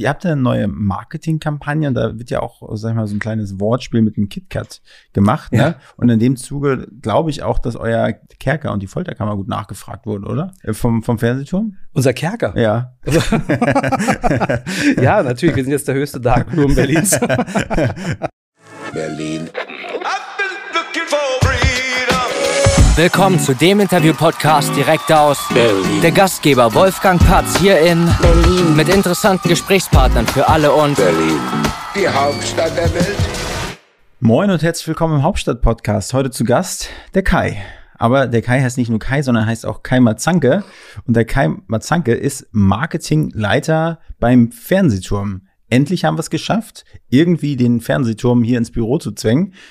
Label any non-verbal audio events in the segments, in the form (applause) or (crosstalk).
ihr habt ja eine neue Marketingkampagne und da wird ja auch, sag ich mal, so ein kleines Wortspiel mit dem KitKat gemacht. Ne? Ja. Und in dem Zuge glaube ich auch, dass euer Kerker und die Folterkammer gut nachgefragt wurden, oder? Äh, vom, vom Fernsehturm? Unser Kerker? Ja. (laughs) ja, natürlich. Wir sind jetzt der höchste Darkroom Berlins. Berlin. Willkommen zu dem Interview-Podcast direkt aus Berlin. Der Gastgeber Wolfgang Patz hier in Berlin mit interessanten Gesprächspartnern für alle und Berlin, die Hauptstadt der Welt. Moin und herzlich willkommen im Hauptstadt-Podcast. Heute zu Gast der Kai. Aber der Kai heißt nicht nur Kai, sondern heißt auch Kai Mazanke. Und der Kai Mazanke ist Marketingleiter beim Fernsehturm endlich haben wir es geschafft, irgendwie den Fernsehturm hier ins Büro zu zwängen. (laughs)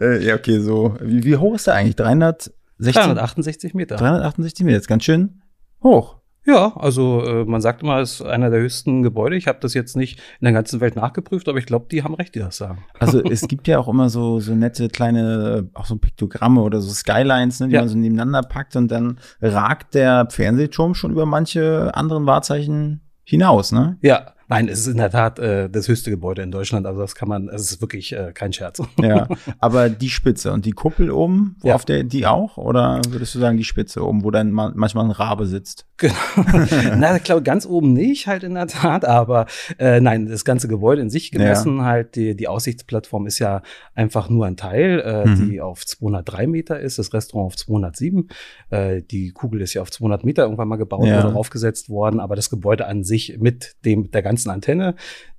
Äh, ja, okay, so. Wie, wie, hoch ist der eigentlich? 360? 368 Meter. 368 Meter, ist ganz schön hoch. Ja, also äh, man sagt immer, es ist einer der höchsten Gebäude. Ich habe das jetzt nicht in der ganzen Welt nachgeprüft, aber ich glaube, die haben recht, die das sagen. (laughs) Also es gibt ja auch immer so so nette kleine, auch so Piktogramme oder so Skylines, ne, die ja. man so nebeneinander packt und dann ragt der Fernsehturm schon über manche anderen Wahrzeichen hinaus, ne? Ja, Nein, es ist in der Tat äh, das höchste Gebäude in Deutschland. Also das kann man, es ist wirklich äh, kein Scherz. (laughs) Ja, aber die Spitze und die Kuppel oben, wo ja. auf der die auch? Oder würdest du sagen die Spitze oben, wo dann manchmal ein Rabe sitzt? Genau. (laughs) Na, ich glaube ganz oben nicht, halt in der Tat. Aber äh, nein, das ganze Gebäude in sich gemessen, ja. halt die, die Aussichtsplattform ist ja einfach nur ein Teil, äh, mhm. die auf 203 Meter ist, das Restaurant auf 207. Äh, die Kugel ist ja auf 200 Meter irgendwann mal gebaut ja. oder aufgesetzt worden, aber das Gebäude an sich mit dem der ganzen ganzen Antenne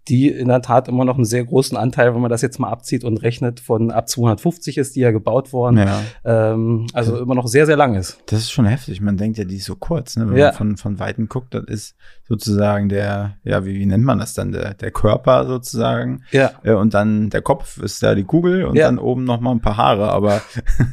die in der Tat immer noch einen sehr großen Anteil, wenn man das jetzt mal abzieht und rechnet, von ab 250 ist die ja gebaut worden. Ja. Ähm, also ja. immer noch sehr, sehr lang ist. Das ist schon heftig. Man denkt ja, die ist so kurz, ne? wenn ja. man von, von Weitem guckt, das ist sozusagen der, ja, wie, wie nennt man das dann, der, der Körper sozusagen. Ja. Äh, und dann der Kopf ist da die Kugel und ja. dann oben noch mal ein paar Haare, aber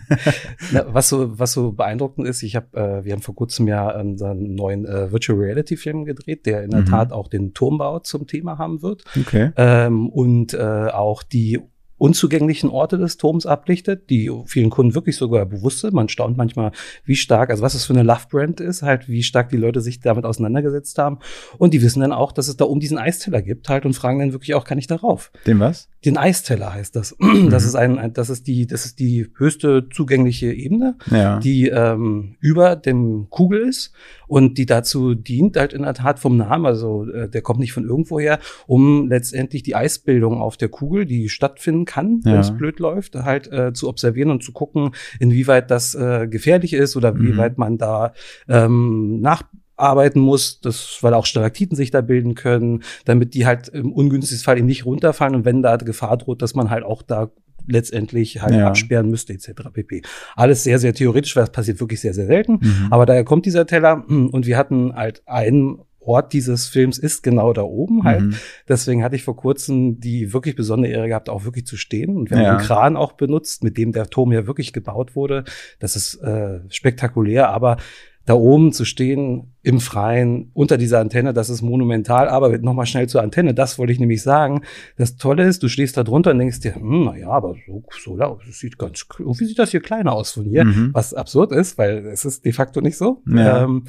(laughs) Na, was so, was so beeindruckend ist, ich habe, äh, wir haben vor kurzem ja einen neuen äh, Virtual Reality Film gedreht, der in der mhm. Tat auch den Turmbau zum Thema haben wird. Okay. Ähm, und äh, auch die unzugänglichen Orte des Turms ablichtet, die vielen Kunden wirklich sogar bewusst sind. Man staunt manchmal, wie stark, also was es für eine Love-Brand ist, halt, wie stark die Leute sich damit auseinandergesetzt haben. Und die wissen dann auch, dass es da um diesen Eisteller gibt halt und fragen dann wirklich auch, kann ich darauf? Den was? Den Eisteller heißt das. (clears throat) Das mhm. ist ein, das ist die, das ist die höchste zugängliche Ebene, ja. die ähm, über dem Kugel ist und die dazu dient, halt in der Tat vom Namen, also äh, der kommt nicht von irgendwoher, um letztendlich die Eisbildung auf der Kugel, die stattfinden kann, ja. wenn es blöd läuft, halt äh, zu observieren und zu gucken, inwieweit das äh, gefährlich ist oder mhm. wie weit man da ähm, nach arbeiten muss, das, weil auch Stalaktiten sich da bilden können, damit die halt im ungünstigsten Fall eben nicht runterfallen und wenn da Gefahr droht, dass man halt auch da letztendlich halt ja. absperren müsste, etc. pp. Alles sehr, sehr theoretisch, weil das passiert wirklich sehr, sehr selten. Mhm. Aber daher kommt dieser Teller und wir hatten halt einen Ort dieses Films ist genau da oben halt. Mhm. Deswegen hatte ich vor kurzem die wirklich besondere Ehre gehabt, auch wirklich zu stehen. Und wir haben ja. einen Kran auch benutzt, mit dem der Turm ja wirklich gebaut wurde. Das ist äh, spektakulär, aber da oben zu stehen im Freien unter dieser Antenne, das ist monumental. Aber nochmal schnell zur Antenne, das wollte ich nämlich sagen. Das Tolle ist, du stehst da drunter und denkst dir, hm, na ja, aber so, so das sieht ganz, irgendwie sieht das hier kleiner aus von hier, mhm. was absurd ist, weil es ist de facto nicht so. Ja. Ähm,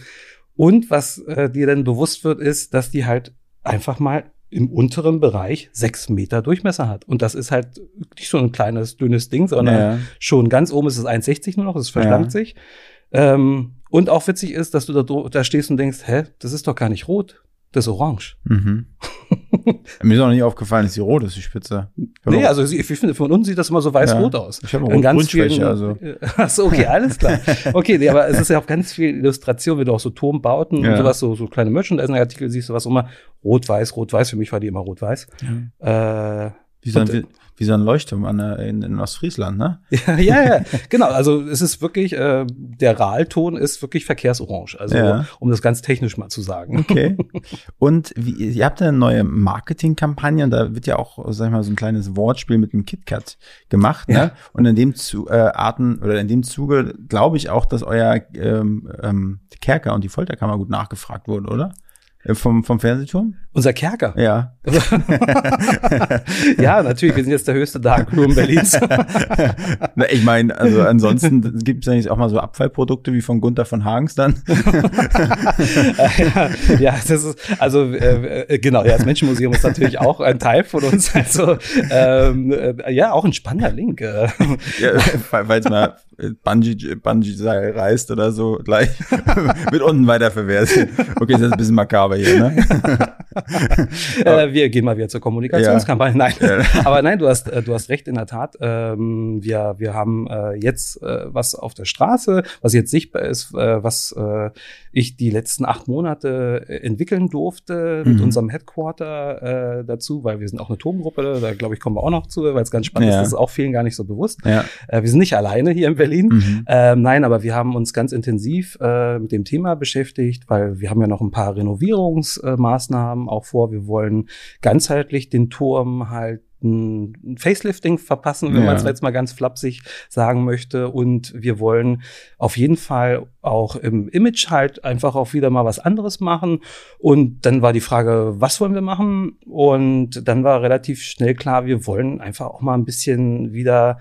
und was äh, dir dann bewusst wird, ist, dass die halt einfach mal im unteren Bereich sechs Meter Durchmesser hat. Und das ist halt nicht so ein kleines, dünnes Ding, sondern ja. schon ganz oben ist es 1,60 nur noch, es verschlankt ja. sich. Ähm, und auch witzig ist, dass du da, da stehst und denkst, hä, das ist doch gar nicht rot, das ist orange. Mhm. (laughs) Mir ist auch nicht aufgefallen, dass die rot ist, die Spitze. Nee, also ich finde, von unten sieht das immer so weiß-rot ja. aus. Ich habe auch ganz Grundschwäche, also. (laughs) Achso, okay, alles klar. Okay, nee, aber es ist ja auch ganz viel Illustration, wie du auch so Turmbauten ja. und sowas, so, so kleine Merchandising-Artikel siehst, du was immer rot-weiß, rot-weiß, für mich war die immer rot-weiß. Ja. Äh, wie, so ein, wie so ein Leuchtturm an in, in Ostfriesland, ne? (laughs) ja, ja, ja, genau. Also es ist wirklich, äh, der Rahlton ist wirklich verkehrsorange. Also ja. um das ganz technisch mal zu sagen. Okay. (laughs) Und wie, ihr habt eine neue Marketingkampagne und da wird ja auch, sag ich mal, so ein kleines Wortspiel mit dem KitKat gemacht, ne? Ja. Und in dem zu, äh, Arten oder in dem Zuge glaube ich auch, dass euer ähm, ähm, Kerker und die Folterkammer gut nachgefragt wurden, oder? Äh, vom, vom Fernsehturm? Unser Kerker. Ja. (laughs) ja, natürlich. Wir sind jetzt der höchste Darkroom Berlins. (laughs) ich meine, also ansonsten gibt es ja auch mal so Abfallprodukte wie von Gunther von Hagens dann. (laughs) ja, das ist, also äh, äh, genau, ja, das Menschenmuseum ist natürlich auch ein Teil von uns. Also ähm, äh, ja, auch ein spannender Link. Äh. ja, weil es mal Bungee, Bungee reißt oder so gleich mit unten weiterverwertet. Okay, das ist ein bisschen makaber hier, ne? (laughs) äh, wir gehen mal wieder zur Kommunikationskampagne. Nein, (laughs) aber nein, du hast, äh, du hast recht in der Tat. Ähm, wir, wir haben äh, jetzt äh, was auf der Straße, was jetzt sichtbar ist, äh, was äh, ich die letzten acht Monate entwickeln durfte mhm. mit unserem Headquarter dazu, weil wir sind auch eine Turmgruppe. Da glaube ich kommen wir auch noch zu, weil es ganz spannend ja. ist. Das ist auch vielen gar nicht so bewusst. Ja. Wir sind nicht alleine hier in Berlin. Mhm. Ähm, nein, aber wir haben uns ganz intensiv mit dem Thema beschäftigt, weil wir haben ja noch ein paar Renovierungsmaßnahmen auch vor. Wir wollen ganzheitlich den Turm halt ein Facelifting verpassen, wenn ja. man es jetzt mal ganz flapsig sagen möchte. Und wir wollen auf jeden Fall auch im Image halt einfach auch wieder mal was anderes machen. Und dann war die Frage, was wollen wir machen? Und dann war relativ schnell klar, wir wollen einfach auch mal ein bisschen wieder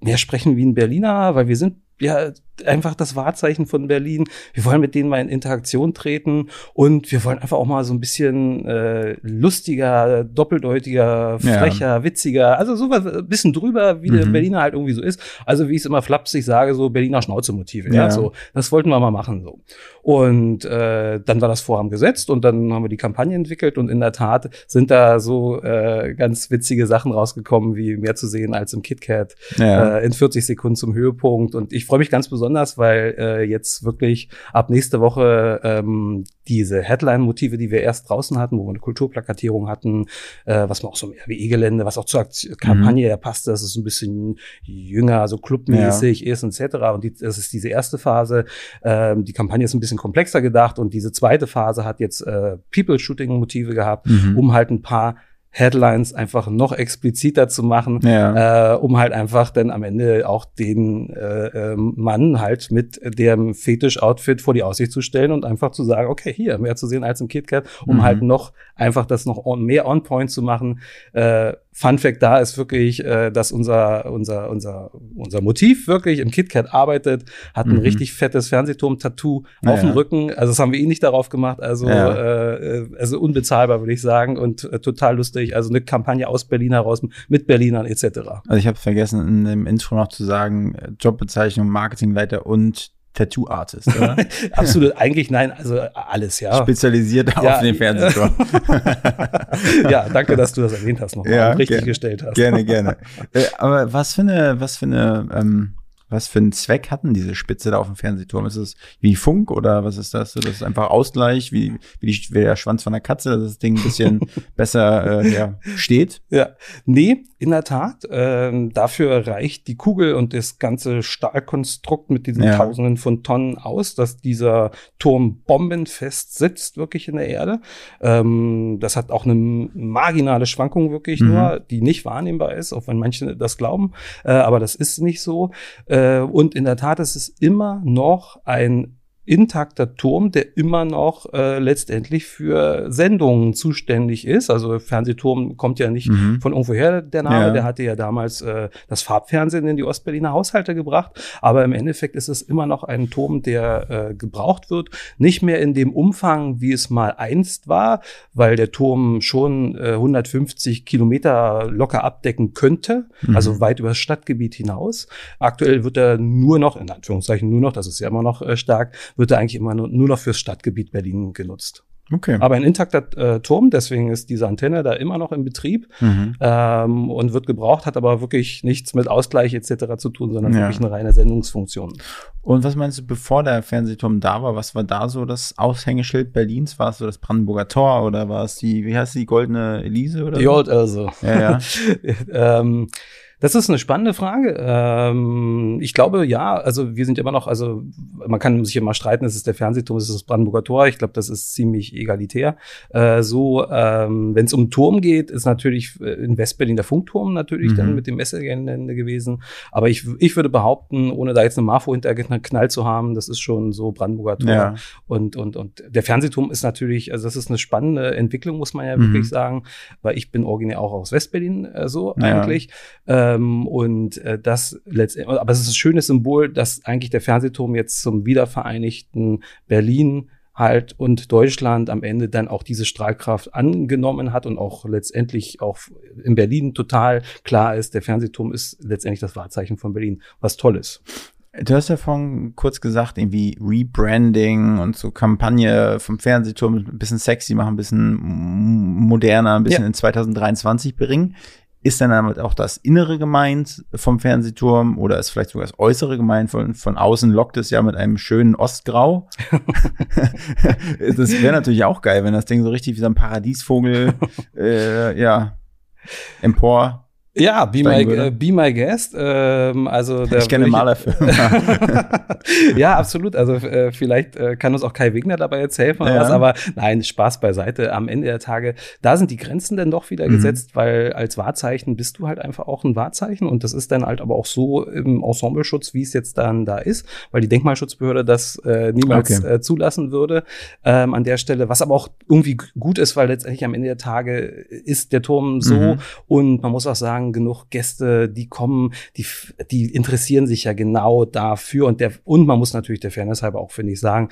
mehr sprechen wie ein Berliner, weil wir sind ja einfach das Wahrzeichen von Berlin. Wir wollen mit denen mal in Interaktion treten und wir wollen einfach auch mal so ein bisschen äh, lustiger, doppeldeutiger, frecher, ja. witziger, also sowas ein bisschen drüber, wie mhm. der Berliner halt irgendwie so ist. Also wie ich es immer flapsig sage, so Berliner Schnauzemotive. Ja. ja, so das wollten wir mal machen so. Und äh, dann war das Vorhaben gesetzt und dann haben wir die Kampagne entwickelt und in der Tat sind da so äh, ganz witzige Sachen rausgekommen, wie mehr zu sehen als im KitKat ja. äh, in 40 Sekunden zum Höhepunkt. Und ich freue mich ganz besonders weil äh, jetzt wirklich ab nächste Woche ähm, diese Headline-Motive, die wir erst draußen hatten, wo wir eine Kulturplakatierung hatten, äh, was man auch so im RWE-Gelände, was auch zur Aktion, Kampagne mhm. ja passt, das ist ein bisschen jünger, so clubmäßig ja. ist etc. Und die, das ist diese erste Phase. Ähm, die Kampagne ist ein bisschen komplexer gedacht und diese zweite Phase hat jetzt äh, People-Shooting-Motive gehabt, mhm. um halt ein paar Headlines einfach noch expliziter zu machen, ja. äh, um halt einfach dann am Ende auch den äh, äh, Mann halt mit dem Fetisch-Outfit vor die Aussicht zu stellen und einfach zu sagen, okay, hier, mehr zu sehen als im KitKat, um mhm. halt noch einfach das noch on, mehr on-point zu machen. Äh, Fun Fact da ist wirklich, äh, dass unser, unser, unser, unser Motiv wirklich im KitKat arbeitet, hat ein mhm. richtig fettes Fernsehturm-Tattoo ja, auf dem Rücken. Also das haben wir eh nicht darauf gemacht. Also, ja. äh, also unbezahlbar, würde ich sagen, und äh, total lustig. Also eine Kampagne aus Berlin heraus mit Berlinern etc. Also ich habe vergessen, in dem Intro noch zu sagen, Jobbezeichnung, Marketingleiter und Tattoo-Artist, oder? (laughs) Absolut, eigentlich nein, also alles, ja. Spezialisiert ja, auf den Fernsehturm. (laughs) ja, danke, dass du das erwähnt hast nochmal ja, und richtig gestellt hast. Gerne, gerne. (laughs) Äh, aber was für eine, was für eine ähm, was für einen Zweck hatten diese Spitze da auf dem Fernsehturm? Ist es wie Funk oder was ist das? Das ist einfach Ausgleich, wie, wie, die, wie der Schwanz von der Katze, dass das Ding ein bisschen (laughs) besser äh, ja, steht? Ja, nee, in der Tat. Ähm, dafür reicht die Kugel und das ganze Stahlkonstrukt mit diesen ja. Tausenden von Tonnen aus, dass dieser Turm bombenfest sitzt, wirklich in der Erde. Ähm, das hat auch eine marginale Schwankung wirklich mhm. nur, die nicht wahrnehmbar ist, auch wenn manche das glauben. Äh, aber das ist nicht so. Äh, und in der Tat ist es immer noch ein intakter Turm, der immer noch äh, letztendlich für Sendungen zuständig ist. Also Fernsehturm kommt ja nicht mhm. von irgendwoher der Name, ja. der hatte ja damals äh, das Farbfernsehen in die Ostberliner Haushalte gebracht. Aber im Endeffekt ist es immer noch ein Turm, der äh, gebraucht wird. Nicht mehr in dem Umfang, wie es mal einst war, weil der Turm schon äh, 150 Kilometer locker abdecken könnte, mhm. also weit über das Stadtgebiet hinaus. Aktuell wird er nur noch, in Anführungszeichen nur noch, das ist ja immer noch äh, stark, wird er eigentlich immer nur, nur noch fürs Stadtgebiet Berlin genutzt. Okay. Aber ein intakter äh, Turm, deswegen ist diese Antenne da immer noch in Betrieb mhm. ähm, und wird gebraucht, hat aber wirklich nichts mit Ausgleich etc. zu tun, sondern ja. wirklich eine reine Sendungsfunktion. Und was meinst du, bevor der Fernsehturm da war, was war da so das Aushängeschild Berlins? War es so das Brandenburger Tor oder war es die, wie heißt die, Goldene Elise oder Die so? Old Else. Ja, ja. (laughs) ähm, Das ist eine spannende Frage. Ähm, ich glaube, ja, also wir sind immer noch, also man kann sich immer streiten, ist es der Fernsehturm, ist es das Brandenburger Tor. Ich glaube, das ist ziemlich egalitär. Äh, so, ähm, wenn es um Turm geht, ist natürlich äh, in Westberlin der Funkturm natürlich mhm. dann mit dem Messegelände gewesen. Aber ich, ich würde behaupten, ohne da jetzt eine Marfo hintergeknallt zu haben, das ist schon so Brandenburger Tor. Ja. Und, und, und der Fernsehturm ist natürlich, also das ist eine spannende Entwicklung, muss man ja mhm. wirklich sagen, weil ich bin originär auch aus Westberlin äh, so ja. eigentlich. Ähm, und äh, das letztendlich, aber es ist ein schönes Symbol, dass eigentlich der Fernsehturm jetzt zum wiedervereinigten Berlin halt und Deutschland am Ende dann auch diese Strahlkraft angenommen hat und auch letztendlich auch in Berlin total klar ist, der Fernsehturm ist letztendlich das Wahrzeichen von Berlin, was toll ist. Du hast ja vorhin kurz gesagt, irgendwie Rebranding und so Kampagne vom Fernsehturm ein bisschen sexy machen, ein bisschen moderner, ein bisschen ja. in 2023 bringen. Ist dann damit auch das Innere gemeint vom Fernsehturm oder ist vielleicht sogar das Äußere gemeint? Von, von außen lockt es ja mit einem schönen Ostgrau. (laughs) (laughs) das wäre natürlich auch geil, wenn das Ding so richtig wie so ein Paradiesvogel (laughs) äh, ja empor ja, Be, my, uh, be my Guest. Ähm, also ich kenne Malerfilme. (laughs) ja, absolut. Also äh, vielleicht äh, kann uns auch Kai Wegner dabei jetzt helfen oder ja. was, aber nein, Spaß beiseite. Am Ende der Tage, da sind die Grenzen dann doch wieder mhm. gesetzt, weil als Wahrzeichen bist du halt einfach auch ein Wahrzeichen und das ist dann halt aber auch so im Ensembleschutz, wie es jetzt dann da ist, weil die Denkmalschutzbehörde das äh, niemals okay. äh, zulassen würde ähm, an der Stelle, was aber auch irgendwie gut ist, weil letztendlich am Ende der Tage ist der Turm so mhm. und man muss auch sagen, sagen, genug Gäste, die kommen, die, die interessieren sich ja genau dafür und der, und man muss natürlich der Fairness halber auch, finde ich, sagen,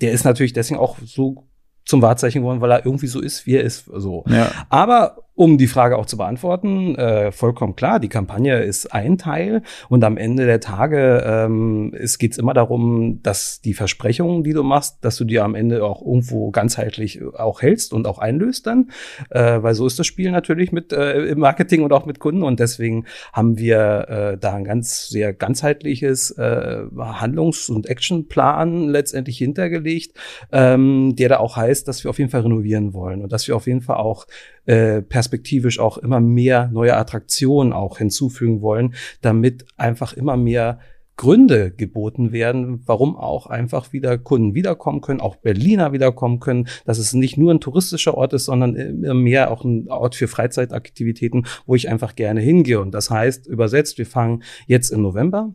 der ist natürlich deswegen auch so zum Wahrzeichen geworden, weil er irgendwie so ist, wie er ist, so. Ja. Aber um die Frage auch zu beantworten, äh, vollkommen klar, die Kampagne ist ein Teil und am Ende der Tage ähm, es geht immer darum, dass die Versprechungen, die du machst, dass du dir am Ende auch irgendwo ganzheitlich auch hältst und auch einlöst dann, äh, weil so ist das Spiel natürlich mit äh, im Marketing und auch mit Kunden und deswegen haben wir äh, da ein ganz sehr ganzheitliches äh, Handlungs- und Actionplan letztendlich hintergelegt, ähm, der da auch heißt, dass wir auf jeden Fall renovieren wollen und dass wir auf jeden Fall auch äh, perspektivisch auch immer mehr neue Attraktionen auch hinzufügen wollen, damit einfach immer mehr Gründe geboten werden, warum auch einfach wieder Kunden wiederkommen können, auch Berliner wiederkommen können, dass es nicht nur ein touristischer Ort ist, sondern immer mehr auch ein Ort für Freizeitaktivitäten, wo ich einfach gerne hingehe. Und das heißt, übersetzt, wir fangen jetzt im November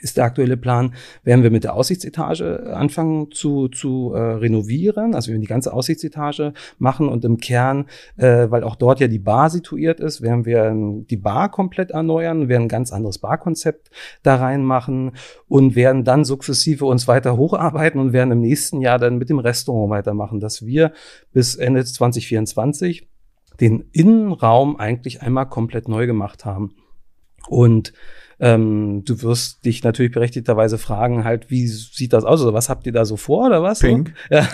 ist der aktuelle Plan, werden wir mit der Aussichtsetage anfangen zu, zu äh, renovieren. Also wir werden die ganze Aussichtsetage machen und im Kern, äh, weil auch dort ja die Bar situiert ist, werden wir die Bar komplett erneuern, werden ein ganz anderes Barkonzept da reinmachen und werden dann sukzessive uns weiter hocharbeiten und werden im nächsten Jahr dann mit dem Restaurant weitermachen, dass wir bis Ende 2024 den Innenraum eigentlich einmal komplett neu gemacht haben. Und ähm, du wirst dich natürlich berechtigterweise fragen, halt, wie sieht das aus? Oder was habt ihr da so vor oder was? Pink. (laughs) Ja,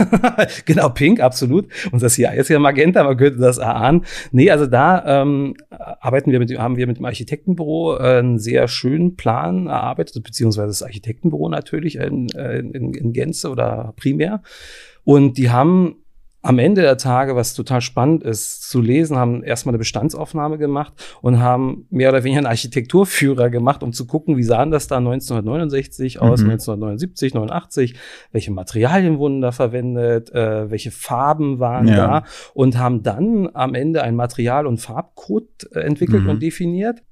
genau, pink, absolut. Unser CI ist ja Magenta, man könnte das erahnen. Nee, also da ähm, arbeiten wir mit, haben wir mit dem Architektenbüro äh, einen sehr schönen Plan erarbeitet, beziehungsweise das Architektenbüro natürlich in, in, in Gänze oder primär. Und die haben am Ende der Tage, was total spannend ist zu lesen, haben erstmal eine Bestandsaufnahme gemacht und haben mehr oder weniger einen Architekturführer gemacht, um zu gucken, wie sahen das da 1969 aus, mhm. 1979, 89, welche Materialien wurden da verwendet, äh, welche Farben waren ja. da und haben dann am Ende ein Material- und Farbcode äh, entwickelt mhm. und definiert,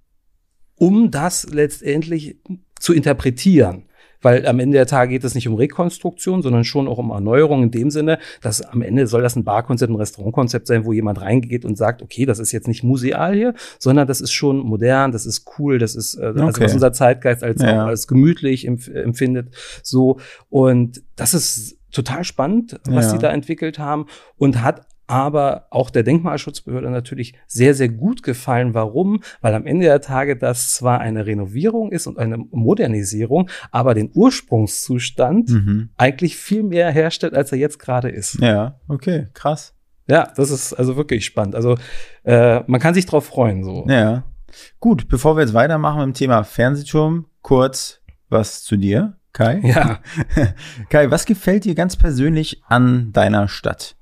um das letztendlich zu interpretieren weil am Ende der Tage geht es nicht um Rekonstruktion, sondern schon auch um Erneuerung in dem Sinne, dass am Ende soll das ein Barkonzept, ein Restaurantkonzept sein, wo jemand reingeht und sagt, okay, das ist jetzt nicht museal hier, sondern das ist schon modern, das ist cool, das ist äh, okay. also was unser Zeitgeist als, ja. als gemütlich empf empfindet, so und das ist total spannend, was ja. sie da entwickelt haben und hat aber auch der Denkmalschutzbehörde natürlich sehr, sehr gut gefallen. Warum? Weil am Ende der Tage das zwar eine Renovierung ist und eine Modernisierung, aber den Ursprungszustand mhm. eigentlich viel mehr herstellt, als er jetzt gerade ist. Ja, okay, krass. Ja, das ist also wirklich spannend. Also äh, man kann sich drauf freuen. So. Ja. Gut, bevor wir jetzt weitermachen mit dem Thema Fernsehturm, kurz was zu dir, Kai. Ja. (laughs) Kai, was gefällt dir ganz persönlich an deiner Stadt?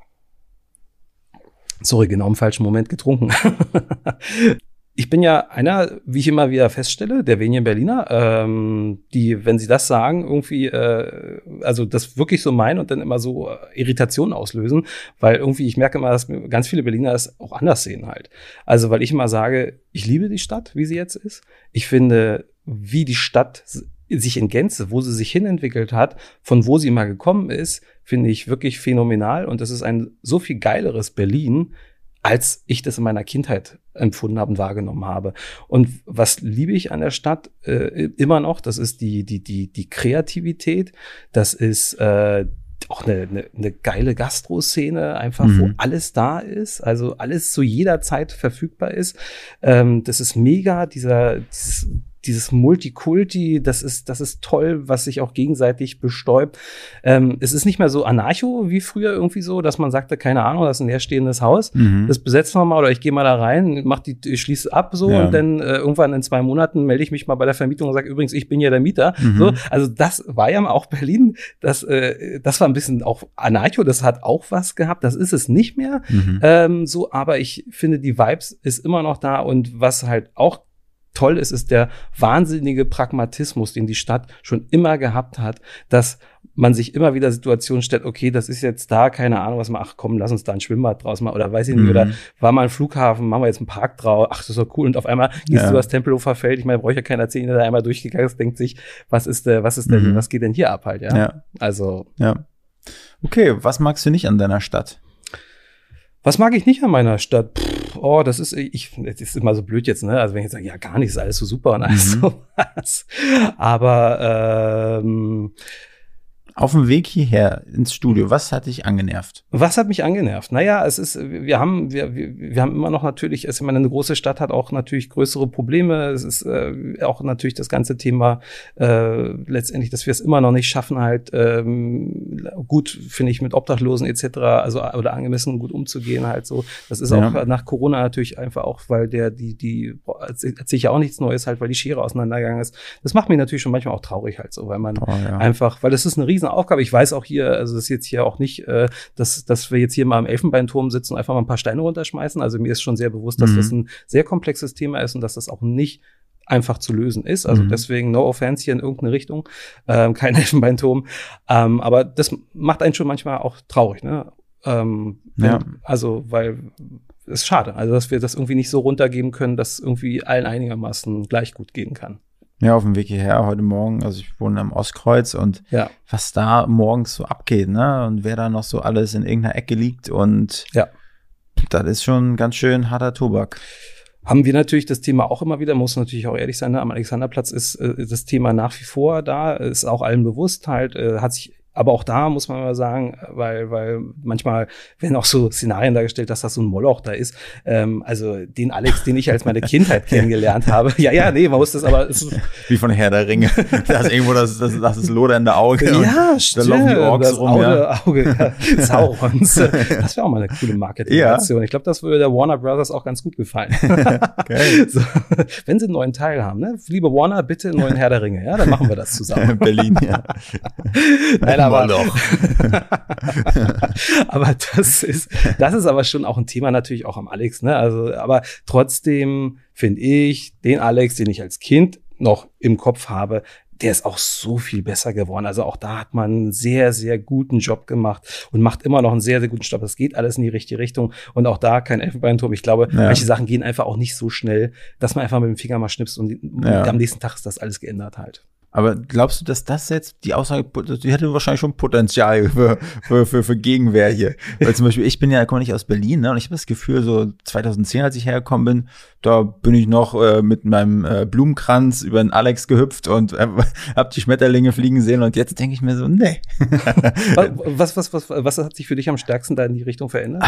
Sorry, genau im falschen Moment getrunken. (laughs) ich bin ja einer, wie ich immer wieder feststelle, der wenigen Berliner, ähm, die, wenn sie das sagen, irgendwie, äh, also das wirklich so meinen und dann immer so äh, Irritationen auslösen, weil irgendwie, ich merke immer, dass ganz viele Berliner das auch anders sehen halt. Also, weil ich immer sage, ich liebe die Stadt, wie sie jetzt ist. Ich finde, wie die Stadt sich in Gänze, wo sie sich hinentwickelt hat, von wo sie mal gekommen ist, finde ich wirklich phänomenal und das ist ein so viel geileres Berlin, als ich das in meiner Kindheit empfunden habe und wahrgenommen habe. Und was liebe ich an der Stadt äh, immer noch, das ist die, die, die, die Kreativität, das ist äh, auch eine, eine, eine geile Gastro-Szene, einfach mhm. wo alles da ist, also alles zu jeder Zeit verfügbar ist. Ähm, das ist mega, dieser, dieses, dieses Multikulti, das ist, das ist toll, was sich auch gegenseitig bestäubt. Ähm, es ist nicht mehr so anarcho wie früher irgendwie so, dass man sagte, keine Ahnung, das ist ein leerstehendes Haus, mhm. das besetzen wir mal oder ich gehe mal da rein, mach die, ich schließe ab so ja. und dann äh, irgendwann in zwei Monaten melde ich mich mal bei der Vermietung und sage, übrigens, ich bin ja der Mieter. Mhm. So, also das war ja auch Berlin, das, äh, das war ein bisschen auch anarcho, das hat auch was gehabt, das ist es nicht mehr. Mhm. Ähm, so, aber ich finde, die Vibes ist immer noch da und was halt auch toll ist, ist der wahnsinnige Pragmatismus, den die Stadt schon immer gehabt hat, dass man sich immer wieder Situationen stellt, okay, das ist jetzt da, keine Ahnung, was man, ach komm, lass uns da ein Schwimmbad draus machen oder weiß ich nicht, mhm. oder war mal ein Flughafen, machen wir jetzt einen Park draus, ach, das ist doch cool und auf einmal gehst ja. du das Tempelhofer Feld, ich meine, brauche ich ja keiner erzählen, der da einmal durchgegangen ist, denkt sich, was ist der, was ist denn, mhm. was geht denn hier ab halt, ja? ja. Also. Ja. Okay, was magst du nicht an deiner Stadt? Was mag ich nicht an meiner Stadt? Pff, oh, das ist, ich, das ist immer so blöd jetzt, ne? Also wenn ich jetzt sage, ja, gar nichts, ist alles so super und alles mhm. sowas. Aber ähm, auf dem Weg hierher ins Studio, was hat dich angenervt? Was hat mich angenervt? Naja, es ist, wir haben, wir, wir haben immer noch natürlich, es, ich meine, eine große Stadt hat auch natürlich größere Probleme. Es ist äh, auch natürlich das ganze Thema äh, letztendlich, dass wir es immer noch nicht schaffen, halt ähm, gut, finde ich, mit Obdachlosen etc., also oder angemessen gut umzugehen, halt so. Das ist ja. auch nach Corona natürlich einfach auch, weil der, die, die, erzähle ja auch nichts Neues halt, weil die Schere auseinandergegangen ist. Das macht mich natürlich schon manchmal auch traurig halt so, weil man oh, ja. einfach, weil das ist eine riesen Aufgabe. Ich weiß auch hier, also das ist jetzt hier auch nicht, äh, dass, dass wir jetzt hier mal am Elfenbeinturm sitzen und einfach mal ein paar Steine runterschmeißen. Also mir ist schon sehr bewusst, dass mhm. das ein sehr komplexes Thema ist und dass das auch nicht einfach zu lösen ist. Also mhm. deswegen no offense hier in irgendeine Richtung, ähm, kein (laughs) Elfenbeinturm. Ähm, aber das macht einen schon manchmal auch traurig, ne? Ähm, ja. Also, weil es ist schade, also dass wir das irgendwie nicht so runtergeben können, dass irgendwie allen einigermaßen gleich gut gehen kann. Ja, auf dem Weg hierher heute Morgen, also ich wohne am Ostkreuz und ja. was da morgens so abgeht, ne? Und wer da noch so alles in irgendeiner Ecke liegt und ja. das ist schon ganz schön harter Tobak haben wir natürlich das Thema auch immer wieder, muss natürlich auch ehrlich sein, ne? am Alexanderplatz ist äh, das Thema nach wie vor da, ist auch allen bewusst halt, äh, hat sich aber auch da muss man mal sagen, weil, weil manchmal werden auch so Szenarien dargestellt, dass das so ein Moloch da ist. Ähm, also den Alex, den ich als meine Kindheit (laughs) kennengelernt habe. Ja, ja, nee, man muss das aber. Wie von Herr der Ringe. Da ist irgendwo das, das, das ist lodernde Auge. Ja, stimmt. Da laufen die Orks das rum. Auge, ja. Auge (laughs) ja, Saurons. Das wäre auch mal eine coole Marketingaktion. Ja. Ich glaube, das würde der Warner Brothers auch ganz gut gefallen. (laughs) Okay. So, wenn sie einen neuen Teil haben, ne? Liebe Warner, bitte einen neuen Herr der Ringe. Ja, dann machen wir das zusammen. Berlin, ja. Nein, aber, (laughs) aber das ist, das ist aber schon auch ein Thema natürlich auch am Alex, ne? Also, aber trotzdem finde ich den Alex, den ich als Kind noch im Kopf habe, der ist auch so viel besser geworden. Also auch da hat man einen sehr, sehr guten Job gemacht und macht immer noch einen sehr, sehr guten Job. Das geht alles in die richtige Richtung und auch da kein Elfenbeinturm. Ich glaube, ja. manche Sachen gehen einfach auch nicht so schnell, dass man einfach mit dem Finger mal schnipst und ja. am nächsten Tag ist das alles geändert halt. Aber glaubst du, dass das jetzt die Aussage, die hätte wahrscheinlich schon Potenzial für, für, für, für Gegenwehr hier? Weil zum Beispiel, ich bin ja, komme nicht aus Berlin, ne? Und ich habe das Gefühl, so 2010, als ich hergekommen bin, da bin ich noch äh, mit meinem äh, Blumenkranz über den Alex gehüpft und äh, (laughs) hab die Schmetterlinge fliegen sehen und jetzt denke ich mir so, nee. was, was, was, was hat sich für dich am stärksten da in die Richtung verändert?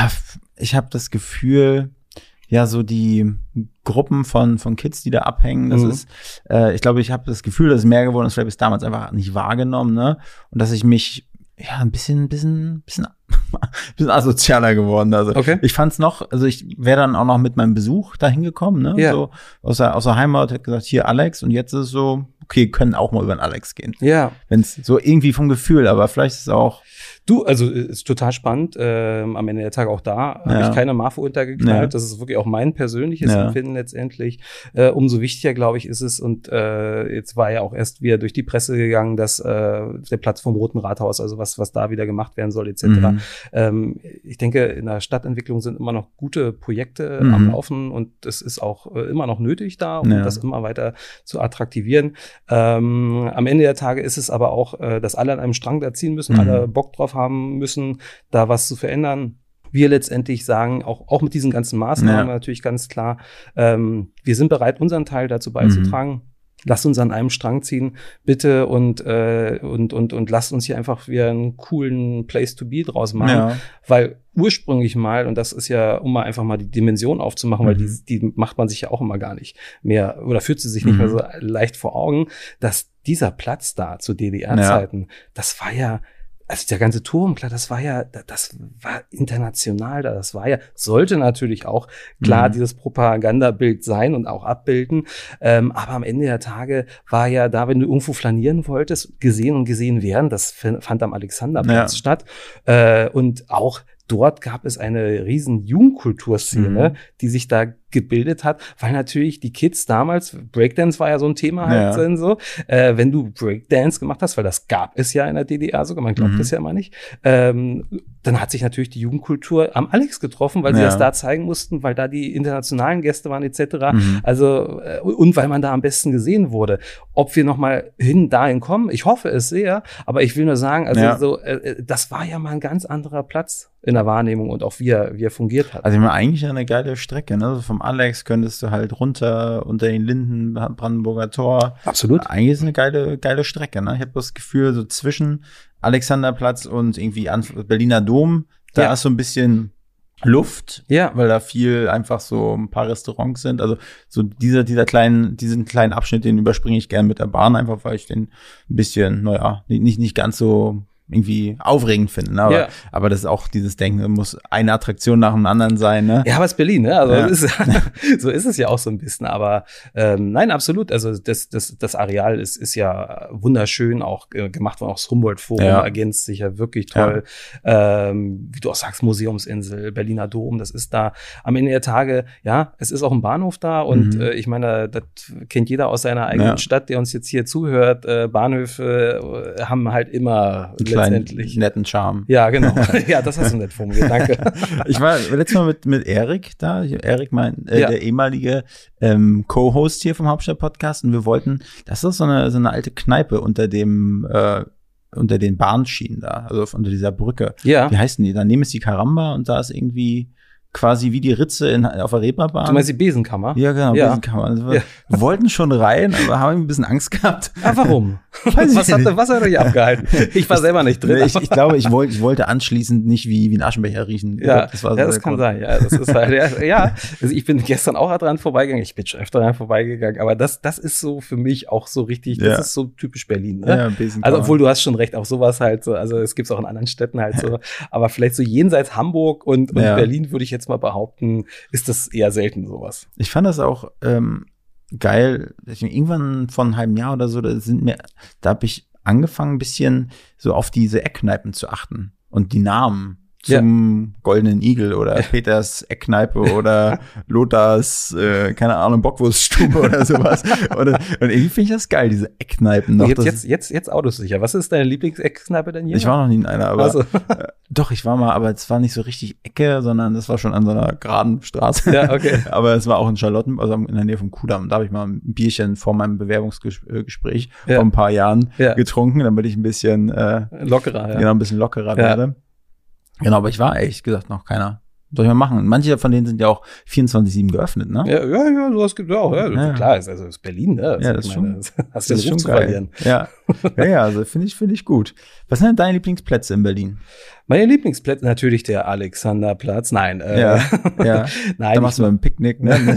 Ich habe das Gefühl, ja so die Gruppen von von Kids, die da abhängen. Das mhm. ist, äh, ich glaube, ich habe das Gefühl, dass es mehr geworden ist. Vielleicht bis damals einfach nicht wahrgenommen, ne? Und dass ich mich ja ein bisschen, bisschen, bisschen (laughs) bisschen asozialer geworden. Also okay. ich fand's noch, also ich wäre dann auch noch mit meinem Besuch da hingekommen, ne? Ja. So aus der, aus der Heimat, hätte gesagt, hier Alex und jetzt ist es so, okay, können auch mal über den Alex gehen. Ja. Wenn es so irgendwie vom Gefühl, aber vielleicht ist es auch Du, also ist total spannend. Ähm, am Ende der Tage auch da ja. habe ich keine Marfo untergeknallt. Ja. Das ist wirklich auch mein persönliches ja. Empfinden letztendlich. Äh, umso wichtiger, glaube ich, ist es. Und äh, jetzt war ja auch erst wieder durch die Presse gegangen, dass äh, der Platz vom Roten Rathaus, also was, was da wieder gemacht werden soll, etc. Mhm. Ähm, ich denke, in der Stadtentwicklung sind immer noch gute Projekte mhm. am Laufen und es ist auch äh, immer noch nötig da, um das immer weiter zu attraktivieren. Ähm, am Ende der Tage ist es aber auch, äh, dass alle an einem Strang da ziehen müssen, mhm. alle Bock drauf haben haben müssen, da was zu verändern. Wir letztendlich sagen, auch, auch mit diesen ganzen Maßnahmen ja. natürlich ganz klar, ähm, wir sind bereit, unseren Teil dazu beizutragen. Mhm. Lasst uns an einem Strang ziehen, bitte, und, äh, und, und, und lasst uns hier einfach wieder einen coolen Place to be draus machen. Ja. Weil ursprünglich mal, und das ist ja, um mal einfach mal die Dimension aufzumachen, mhm. weil die, die macht man sich ja auch immer gar nicht mehr oder führt sie sich mhm. nicht mehr so leicht vor Augen, dass dieser Platz da zu DDR-Zeiten, ja. das war ja also der ganze Turm, klar, das war ja, das war international da, das war ja, sollte natürlich auch klar mhm. dieses Propagandabild sein und auch abbilden. Ähm, aber am Ende der Tage war ja da, wenn du irgendwo flanieren wolltest, gesehen und gesehen werden, das fand am Alexanderplatz ja. statt. Äh, und auch dort gab es eine riesen Jugendkulturszene, mhm. die sich da gebildet hat, weil natürlich die Kids damals, Breakdance war ja so ein Thema halt ja. so, äh, wenn du Breakdance gemacht hast, weil das gab es ja in der DDR sogar, man glaubt mhm. das ja immer nicht, ähm, dann hat sich natürlich die Jugendkultur am Alex getroffen, weil sie ja. das da zeigen mussten, weil da die internationalen Gäste waren etc. Mhm. Also äh, und weil man da am besten gesehen wurde. Ob wir noch mal hin dahin kommen, ich hoffe es sehr, aber ich will nur sagen, also ja. so, äh, äh das war ja mal ein ganz anderer Platz in der Wahrnehmung und auch wie er, wie er fungiert hat. Also ich meine, eigentlich eine geile Strecke, ne? Also vom Alex könntest du halt runter unter den Linden, Brandenburger Tor. Absolut. Eigentlich ist eine geile, geile Strecke, ne? Ich habe das Gefühl, so zwischen Alexanderplatz und irgendwie Berliner Dom, da ja. ist so ein bisschen Luft, ja, weil da viel einfach so ein paar Restaurants sind. Also so dieser dieser kleinen diesen kleinen Abschnitt, den überspringe ich gern mit der Bahn einfach, weil ich den ein bisschen, naja, nicht nicht ganz so irgendwie aufregend finden. Ne? Aber, ja. aber das ist auch dieses Denken, muss eine Attraktion nach dem anderen sein. Ne? Ja, aber es ist Berlin, ne? Also ja. ist, (laughs) so ist es ja auch so ein bisschen. Aber ähm, nein, absolut. Also das, das, das Areal ist, ist ja wunderschön auch äh, gemacht worden. Auch das Humboldt-Forum ja. ergänzt sich ja wirklich toll. Ähm, wie du auch sagst, Museumsinsel, Berliner Dom, das ist da am Ende der Tage, ja, es ist auch ein Bahnhof da und mhm. äh, ich meine, das kennt jeder aus seiner eigenen Stadt, der uns jetzt hier zuhört. Äh, Bahnhöfe äh, haben halt immer letztendlich. netten Charme. Ja, genau. (laughs) ja, das hast du nett formuliert. Danke. ich war letztes Mal mit, mit Erik da. Erik, mein, äh, ja. der ehemalige ähm, Co-Host hier vom Hauptstadt-Podcast. Und wir wollten, das ist so eine, so eine alte Kneipe unter dem, äh, unter den Bahnschienen da, also unter dieser Brücke. Ja. Wie heißen die? Daneben ist die Karamba und da ist irgendwie quasi wie die Ritze in, auf der Reeperbahn. Du meinst die Besenkammer? Ja, genau, ja. Besenkammer. Also wir ja. wollten schon rein, aber haben ein bisschen Angst gehabt. Ah, warum? (laughs) was, hat, was hat euch abgehalten? Ich war selber nicht drin. ich, ich, glaube, ich wollte, ich wollte anschließend nicht wie, wie ein Aschenbecher riechen. Ja, das, war so ja, das kann Grund. sein. Ja, das ist halt, ja, ja. Also ich bin gestern auch dran vorbeigegangen. Ich bin schon öfter dran vorbeigegangen. Aber das, das ist so für mich auch so richtig, das ja. ist so typisch Berlin. Ne? Ja, Besenkammer. Also, obwohl du hast schon recht, auch sowas halt so. Also, es gibt es auch in anderen Städten halt so. (laughs) Aber vielleicht so jenseits Hamburg und, und Berlin würde ich jetzt mal behaupten, ist das eher selten sowas. Ich fand das auch ähm, geil. Irgendwann vor einem halben Jahr oder so, da sind mir, da habe ich angefangen, ein bisschen so auf diese Eckkneipen zu achten und die Namen zum ja. Goldenen Igel oder ja. Peters Eckkneipe oder (laughs) Lothars, äh, keine Ahnung, Bockwurststube oder (laughs) sowas. und, und irgendwie finde ich das geil, diese Eckkneipen noch. Jetzt, jetzt, jetzt, jetzt Autos sicher. Was ist deine Lieblings-Eckkneipe denn hier? Ich war noch nie in einer, aber also. äh, doch, ich war mal, aber es war nicht so richtig Ecke, sondern das war schon an so einer geraden Straße. Ja, okay. (laughs) aber es war auch in Charlotten, also in der Nähe von Kudamm. Da habe ich mal ein Bierchen vor meinem Bewerbungsgespräch ja. vor ein paar Jahren ja. getrunken, damit ich ein bisschen äh, lockerer, ja. genau, ein bisschen lockerer werde. Genau, aber ich war ehrlich gesagt noch keiner. Soll ich mal machen. Manche von denen sind ja auch 24-7 geöffnet, ne? Ja, ja, ja, sowas gibt es auch. Ja, ja. Klar, ist, also ist Berlin, ne? Das ja, das (laughs) ist schon. Hast du den Ruf zu verlieren. Ja, (laughs) ja, ja also finde ich, finde ich gut. Was sind denn deine Lieblingsplätze in Berlin? Meine Lieblingsplätze natürlich der Alexanderplatz. Nein, äh, ja, (laughs) ja. nein. Da machst du mal ein Picknick, ne? (laughs)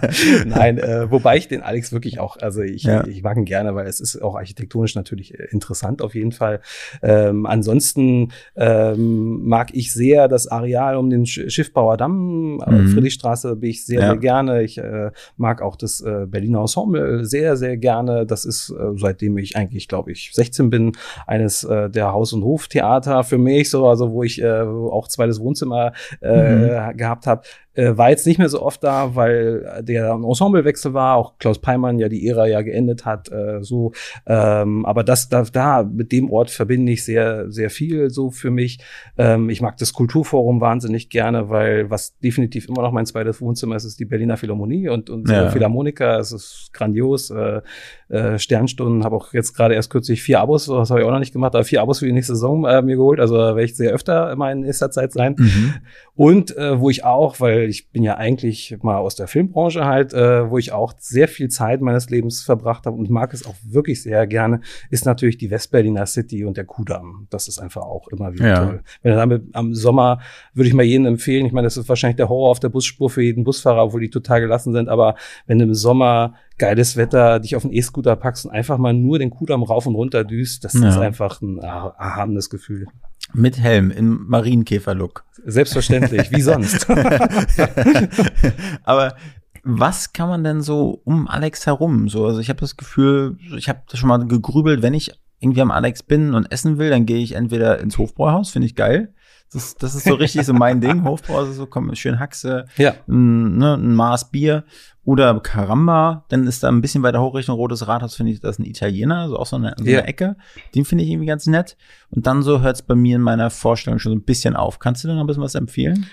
(laughs) nein, äh, wobei ich den Alex wirklich auch, also ich, ja. ich mag ihn gerne, weil es ist auch architektonisch natürlich äh, interessant auf jeden Fall. Ähm, ansonsten ähm, mag ich sehr das Areal um den Schiffbauer Damm, äh, mhm. Friedrichstraße bin ich sehr, ja. sehr gerne. Ich äh, mag auch das äh, Berliner Ensemble sehr, sehr gerne. Das ist, äh, seitdem ich eigentlich, glaube ich, 16 bin, eines äh, der Haus- und Hoftheater für mich so, also wo ich äh, auch zweites Wohnzimmer äh, mhm. gehabt habe. Äh, war jetzt nicht mehr so oft da, weil der Ensemblewechsel war, auch Klaus Peimann ja die Ära ja geendet hat, äh, so. Ähm, aber das, da, da, mit dem Ort verbinde ich sehr, sehr viel so für mich. Ähm, ich mag das Kulturforum wahnsinnig gerne, weil was definitiv immer noch mein zweites Wohnzimmer ist, ist die Berliner Philharmonie und, und ja. Philharmoniker. Es ist grandios. Äh, äh, Sternstunden, habe auch jetzt gerade erst kürzlich vier Abos, das habe ich auch noch nicht gemacht, aber vier Abos für die nächste Saison äh, mir geholt. Also werde ich sehr öfter immer in nächster Zeit sein. Mhm. Und äh, wo ich auch, weil ich bin ja eigentlich mal aus der Filmbranche halt, äh, wo ich auch sehr viel Zeit meines Lebens verbracht habe und mag es auch wirklich sehr gerne, ist natürlich die Westberliner City und der Kudamm. Das ist einfach auch immer wieder ja. toll. Wenn damit am Sommer würde ich mal jedem empfehlen, ich meine, das ist wahrscheinlich der Horror auf der Busspur für jeden Busfahrer, obwohl die total gelassen sind, aber wenn im Sommer geiles Wetter, dich auf einen E-Scooter packst und einfach mal nur den Kudamm rauf und runter düst, das ja. ist einfach ein erhabenes Gefühl. Mit Helm im Marienkäfer-Look. Selbstverständlich, wie sonst. (laughs) Aber was kann man denn so um Alex herum? So, also ich habe das Gefühl, ich habe schon mal gegrübelt, wenn ich irgendwie am Alex bin und essen will, dann gehe ich entweder ins Hofbräuhaus, finde ich geil. Das, das ist so richtig so mein Ding. (laughs) Hofbräu, so komm, schön Haxe, ja. ein, ne, ein Maß Bier oder Caramba, dann ist da ein bisschen weiter hoch Richtung Rotes Rathaus, finde ich, das ist ein Italiener, so auch so eine, so eine Ecke. Den finde ich irgendwie ganz nett. Und dann so hört es bei mir in meiner Vorstellung schon so ein bisschen auf. Kannst du denn noch ein bisschen was empfehlen?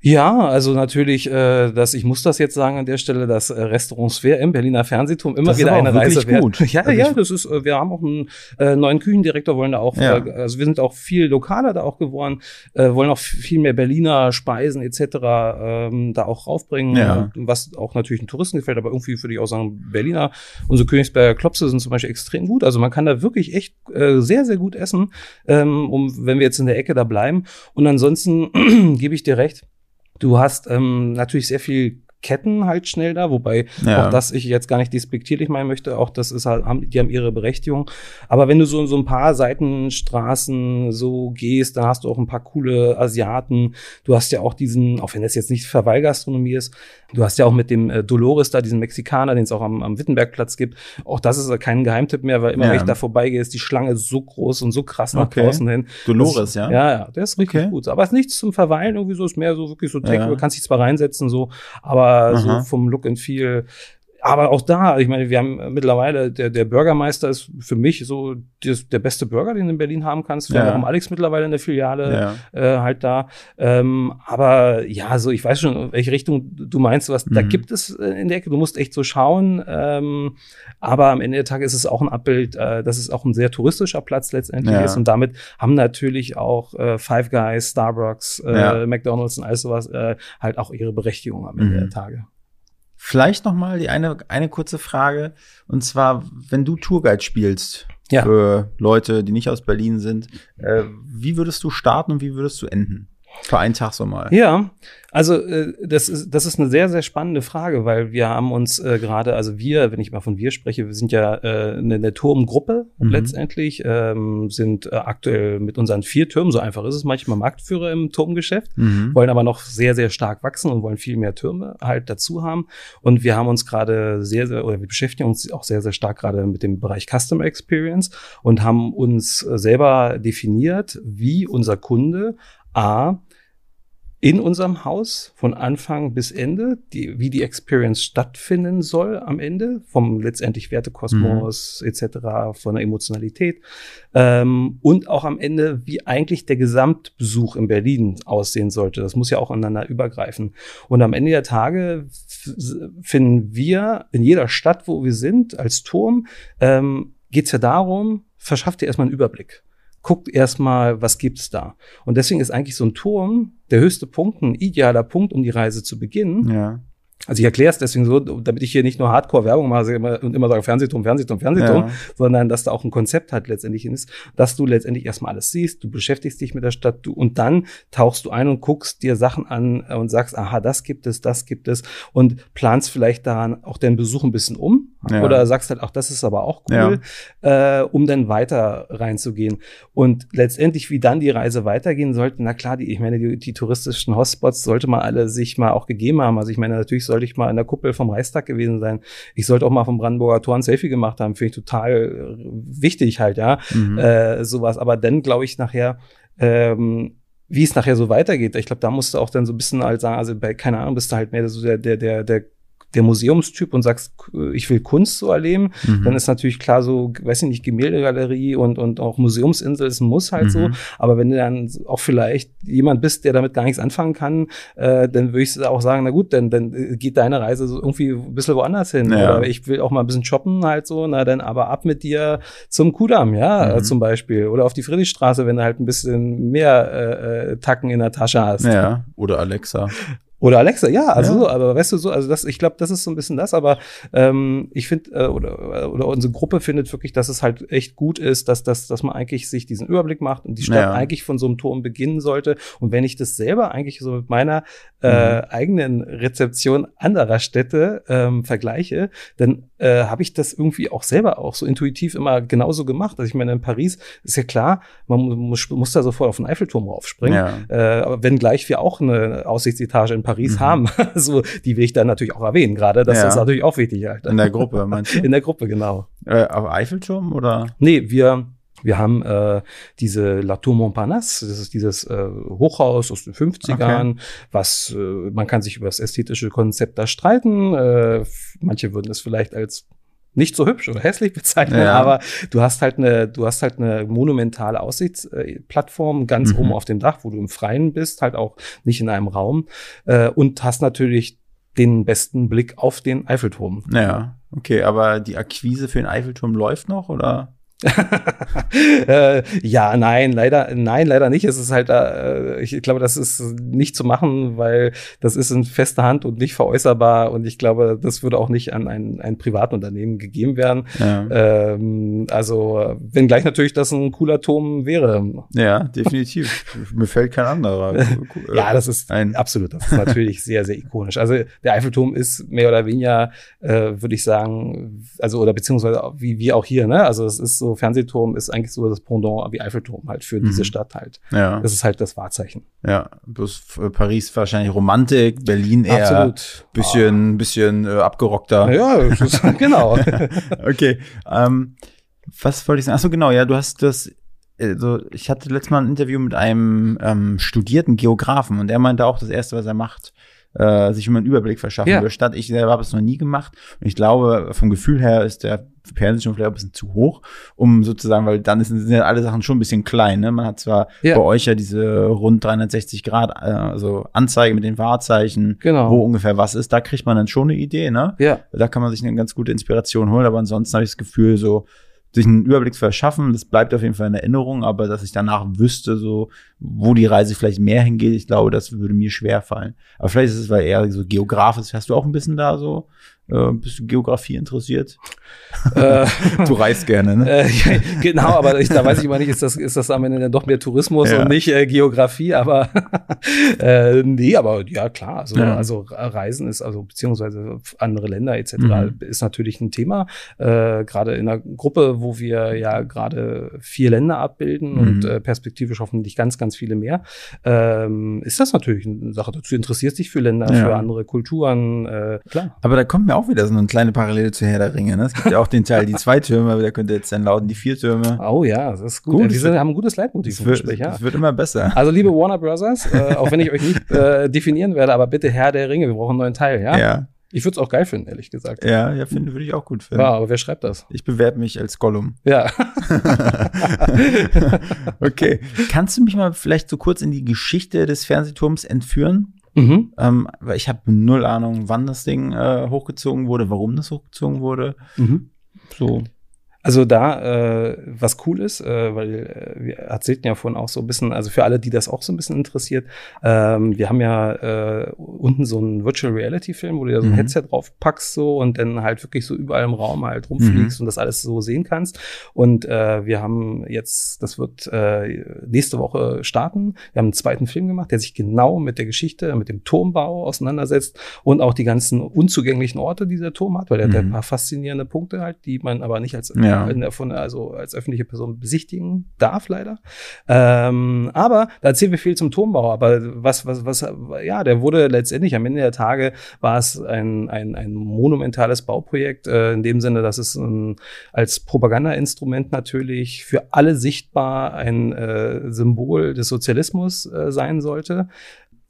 Ja, also natürlich, äh, dass ich muss das jetzt sagen an der Stelle, dass äh, Restaurant Sphere im Berliner Fernsehturm immer das wieder eine Reise wert. Gut. (laughs) Ja, also ja, das ist, äh, wir haben auch einen äh, neuen Küchendirektor, wollen da auch, ja. äh, also wir sind auch viel lokaler da auch geworden, äh, wollen auch viel mehr Berliner Speisen etc. Ähm, da auch raufbringen, ja. was auch natürlich den Touristen gefällt, aber irgendwie würde ich auch sagen, Berliner, unsere Königsberger Klopse sind zum Beispiel extrem gut. Also man kann da wirklich echt äh, sehr, sehr gut essen, ähm, um, wenn wir jetzt in der Ecke da bleiben. Und ansonsten (clears throat) gebe ich dir recht, Du hast ähm, natürlich sehr viel Ketten halt schnell da, wobei ja. auch das ich jetzt gar nicht despektierlich meinen möchte, auch das ist halt, haben, die haben ihre Berechtigung. Aber wenn du so in so ein paar Seitenstraßen so gehst, dann hast du auch ein paar coole Asiaten. Du hast ja auch diesen, auch wenn das jetzt nicht Verweilgastronomie ist, du hast ja auch mit dem äh, Dolores da, diesen Mexikaner, den es auch am, am Wittenbergplatz gibt. Auch das ist kein Geheimtipp mehr, weil immer ja. wenn ich da vorbeigehe, ist die Schlange so groß und so krass nach okay. draußen hin. Dolores, ja? Ja, ja, der ist richtig okay. gut. Aber es ist nichts zum Verweilen irgendwie so, ist mehr so wirklich so, ja. du kannst dich zwar reinsetzen so, aber aber so vom Look and Feel aber auch da, ich meine, wir haben mittlerweile, der, der Bürgermeister ist für mich so das, der beste Burger, den du in Berlin haben kannst. Wir ja. haben Alex mittlerweile in der Filiale ja. äh, halt da. Ähm, aber ja, so ich weiß schon, in welche Richtung du meinst, was mhm. da gibt es äh, in der Ecke. Du musst echt so schauen. Ähm, aber am Ende der Tage ist es auch ein Abbild, äh, dass es auch ein sehr touristischer Platz letztendlich ja. ist. Und damit haben natürlich auch äh, Five Guys, Starbucks, äh, McDonalds und all sowas äh, halt auch ihre Berechtigung am Ende mhm. der Tage. Vielleicht noch mal die eine, eine kurze Frage. Und zwar, wenn du Tourguide spielst ja. für Leute, die nicht aus Berlin sind, äh, wie würdest du starten und wie würdest du enden? Für einen Tag so mal. Ja, also äh, das ist das ist eine sehr sehr spannende Frage, weil wir haben uns äh, gerade, also wir, wenn ich mal von wir spreche, wir sind ja äh, eine, eine Turmgruppe mhm. letztendlich, ähm, sind äh, aktuell mit unseren vier Türmen, so einfach ist es manchmal Marktführer im Turmgeschäft, mhm. wollen aber noch sehr sehr stark wachsen und wollen viel mehr Türme halt dazu haben. Und wir haben uns gerade sehr sehr oder wir beschäftigen uns auch sehr sehr stark gerade mit dem Bereich Customer Experience und haben uns äh, selber definiert, wie unser Kunde A in unserem Haus von Anfang bis Ende, die, wie die Experience stattfinden soll am Ende, vom letztendlich Wertekosmos mhm. etc., von der Emotionalität ähm, und auch am Ende, wie eigentlich der Gesamtbesuch in Berlin aussehen sollte. Das muss ja auch aneinander übergreifen. Und am Ende der Tage finden wir in jeder Stadt, wo wir sind, als Turm, ähm, geht es ja darum, verschafft dir erstmal einen Überblick guckt erstmal, was gibt's da. Und deswegen ist eigentlich so ein Turm der höchste Punkt, ein idealer Punkt, um die Reise zu beginnen. Ja. Also ich erkläre es deswegen so, damit ich hier nicht nur Hardcore-Werbung mache und immer sage Fernsehturm, Fernsehturm, Fernsehturm, ja. sondern dass da auch ein Konzept hat letztendlich ist, dass du letztendlich erstmal alles siehst, du beschäftigst dich mit der Stadt du, und dann tauchst du ein und guckst dir Sachen an und sagst, aha, das gibt es, das gibt es und planst vielleicht daran auch den Besuch ein bisschen um ja. oder sagst halt, ach, das ist aber auch cool, ja. äh, um dann weiter reinzugehen. Und letztendlich, wie dann die Reise weitergehen sollte, na klar, die, ich meine, die, die touristischen Hotspots sollte man alle sich mal auch gegeben haben. Also ich meine, natürlich soll sollte ich mal in der Kuppel vom Reichstag gewesen sein. Ich sollte auch mal vom Brandenburger Tor ein Selfie gemacht haben. Finde ich total äh, wichtig halt, ja. Mhm. Äh, sowas. Aber dann glaube ich nachher, ähm, wie es nachher so weitergeht. Ich glaube, da musst du auch dann so ein bisschen halt sagen, also bei, keine Ahnung, bist du halt mehr so der, der, der, der der Museumstyp und sagst, ich will Kunst so erleben, mhm. dann ist natürlich klar so, weiß ich nicht, Gemäldegalerie und, und auch Museumsinsel ist ein Muss halt mhm. so. Aber wenn du dann auch vielleicht jemand bist, der damit gar nichts anfangen kann, äh, dann würde ich auch sagen, na gut, dann, dann geht deine Reise so irgendwie ein bisschen woanders hin. Ja. Oder ich will auch mal ein bisschen shoppen halt so, na dann aber ab mit dir zum Kudamm, ja, mhm. zum Beispiel. Oder auf die Friedrichstraße, wenn du halt ein bisschen mehr äh, äh Tacken in der Tasche hast. Ja, oder Alexa. (laughs) Oder Alexa, ja, also ja. so, aber weißt du so, also das, ich glaube, das ist so ein bisschen das, aber ähm, ich finde, äh, oder, oder unsere Gruppe findet wirklich, dass es halt echt gut ist, dass, dass, dass man eigentlich sich diesen Überblick macht und die Stadt ja. eigentlich von so einem Turm beginnen sollte. Und wenn ich das selber eigentlich so mit meiner äh, mhm. eigenen Rezeption anderer Städte ähm, vergleiche, dann äh, habe ich das irgendwie auch selber auch so intuitiv immer genauso gemacht. Also ich meine, in Paris ist ja klar, man muss, muss da sofort auf den Eiffelturm raufspringen. Ja. Äh, aber wenn gleich wir auch eine Aussichtsetage in Paris mhm. haben, (laughs) so die will ich dann natürlich auch erwähnen, gerade. Das ja. ist natürlich auch wichtig. Halt. In der Gruppe, meinst du? (laughs) In der Gruppe, genau. Äh, auf Eiffelturm oder? Nee, wir wir haben äh, diese La Tour Montparnasse, das ist dieses äh, Hochhaus aus den 50ern, okay. was äh, man kann sich über das ästhetische Konzept da streiten. Äh, manche würden es vielleicht als nicht so hübsch oder hässlich bezeichnen, ja. aber du hast halt eine, du hast halt eine monumentale Aussichtsplattform ganz mhm. oben auf dem Dach, wo du im Freien bist, halt auch nicht in einem Raum äh, und hast natürlich den besten Blick auf den Eiffelturm. Ja, okay, aber die Akquise für den Eiffelturm läuft noch oder? (laughs) äh, ja, nein, leider, nein, leider nicht. Es ist halt, äh, ich glaube, das ist nicht zu machen, weil das ist in fester Hand und nicht veräußerbar und ich glaube, das würde auch nicht an ein, ein Privatunternehmen gegeben werden. Ja. Ähm, also, wenn gleich natürlich das ein cooler Turm wäre. Ja, definitiv. Mir fällt kein anderer. (laughs) ja, das ist ein absolut, das ist natürlich sehr, sehr ikonisch. Also, der Eiffelturm ist mehr oder weniger, äh, würde ich sagen, also, oder beziehungsweise wie, wie auch hier, ne? Also, es ist so, Fernsehturm ist eigentlich so das Pendant wie Eiffelturm halt für mhm. diese Stadt halt. Ja. Das ist halt das Wahrzeichen. Ja, bloß Paris wahrscheinlich Romantik, Berlin eher Absolut. bisschen, oh. bisschen äh, abgerockter. Ja, (laughs) genau. (laughs) okay. Ähm, was wollte ich sagen? Achso, genau, ja, du hast das also ich hatte letztes Mal ein Interview mit einem ähm, studierten Geografen und er meinte auch, das erste, was er macht, äh, sich immer einen Überblick verschaffen ja. über Stadt. Ich selber habe es noch nie gemacht. Und ich glaube, vom Gefühl her ist der Fernsehschirm vielleicht ein bisschen zu hoch, um sozusagen, weil dann sind ja alle Sachen schon ein bisschen klein. Ne? Man hat zwar ja. bei euch ja diese rund 360 Grad, äh, also Anzeige mit den Wahrzeichen, genau. wo ungefähr was ist. Da kriegt man dann schon eine Idee. Ne? Ja. Da kann man sich eine ganz gute Inspiration holen. Aber ansonsten habe ich das Gefühl, so sich einen Überblick verschaffen. Das bleibt auf jeden Fall in Erinnerung, aber dass ich danach wüsste, so, wo die Reise vielleicht mehr hingeht, ich glaube, das würde mir schwer fallen. Aber vielleicht ist es, weil eher so geografisch, hast du auch ein bisschen da so äh, bist du Geografie interessiert? Äh, (laughs) du reist gerne, ne? Äh, ja, genau, aber ich, da weiß ich immer nicht, ist das, ist das am Ende dann doch mehr Tourismus ja. und nicht äh, Geografie, aber (laughs) äh, nee, aber ja, klar. Also, ja. also Reisen ist, also beziehungsweise andere Länder etc. Mhm. ist natürlich ein Thema. Äh, gerade in einer Gruppe, wo wir ja gerade vier Länder abbilden mhm. und äh, perspektivisch hoffentlich ganz, ganz viele mehr, ähm, ist das natürlich eine Sache. Du interessierst dich für Länder, für andere Kulturen, äh, klar. Aber da kommt mir auch wieder so eine kleine Parallele zu Herr der Ringe. Ne? Es gibt ja auch den Teil, die zwei Türme, aber der könnte jetzt dann lauten die vier Türme. Oh ja, das ist gut. gut. Diese haben ein gutes Leitmotiv im Gespräch, ja. Wird immer besser. Also liebe Warner Brothers, äh, auch wenn ich euch nicht äh, definieren werde, aber bitte Herr der Ringe, wir brauchen einen neuen Teil, ja? Ja. Ich würde es auch geil finden, ehrlich gesagt. Ja, ja, finde würde ich auch gut finden. Ja, aber wer schreibt das? Ich bewerbe mich als Gollum. Ja. (laughs) (laughs) okay. Kannst du mich mal vielleicht so kurz in die Geschichte des Fernsehturms entführen? Mhm. Ähm, weil ich habe null Ahnung, wann das Ding äh, hochgezogen wurde, warum das hochgezogen wurde. Mhm. So. Also da, äh, was cool ist, äh, weil äh, wir erzählten ja vorhin auch so ein bisschen, also für alle, die das auch so ein bisschen interessiert, ähm, wir haben ja äh, unten so einen Virtual Reality Film, wo du ja so ein mhm. Headset drauf packst so und dann halt wirklich so überall im Raum halt rumfliegst mhm. und das alles so sehen kannst. Und äh, wir haben jetzt, das wird äh, nächste Woche starten. Wir haben einen zweiten Film gemacht, der sich genau mit der Geschichte, mit dem Turmbau auseinandersetzt und auch die ganzen unzugänglichen Orte, die der Turm hat, weil der mhm. hat ein paar faszinierende Punkte halt, die man aber nicht als ja. In von, also als öffentliche Person besichtigen darf, leider. Ähm, aber da erzählen wir viel zum Turmbau. Aber was, was, was, ja, der wurde letztendlich am Ende der Tage war es ein, ein, ein monumentales Bauprojekt, äh, in dem Sinne, dass es ein, als Propagandainstrument natürlich für alle sichtbar ein äh, Symbol des Sozialismus äh, sein sollte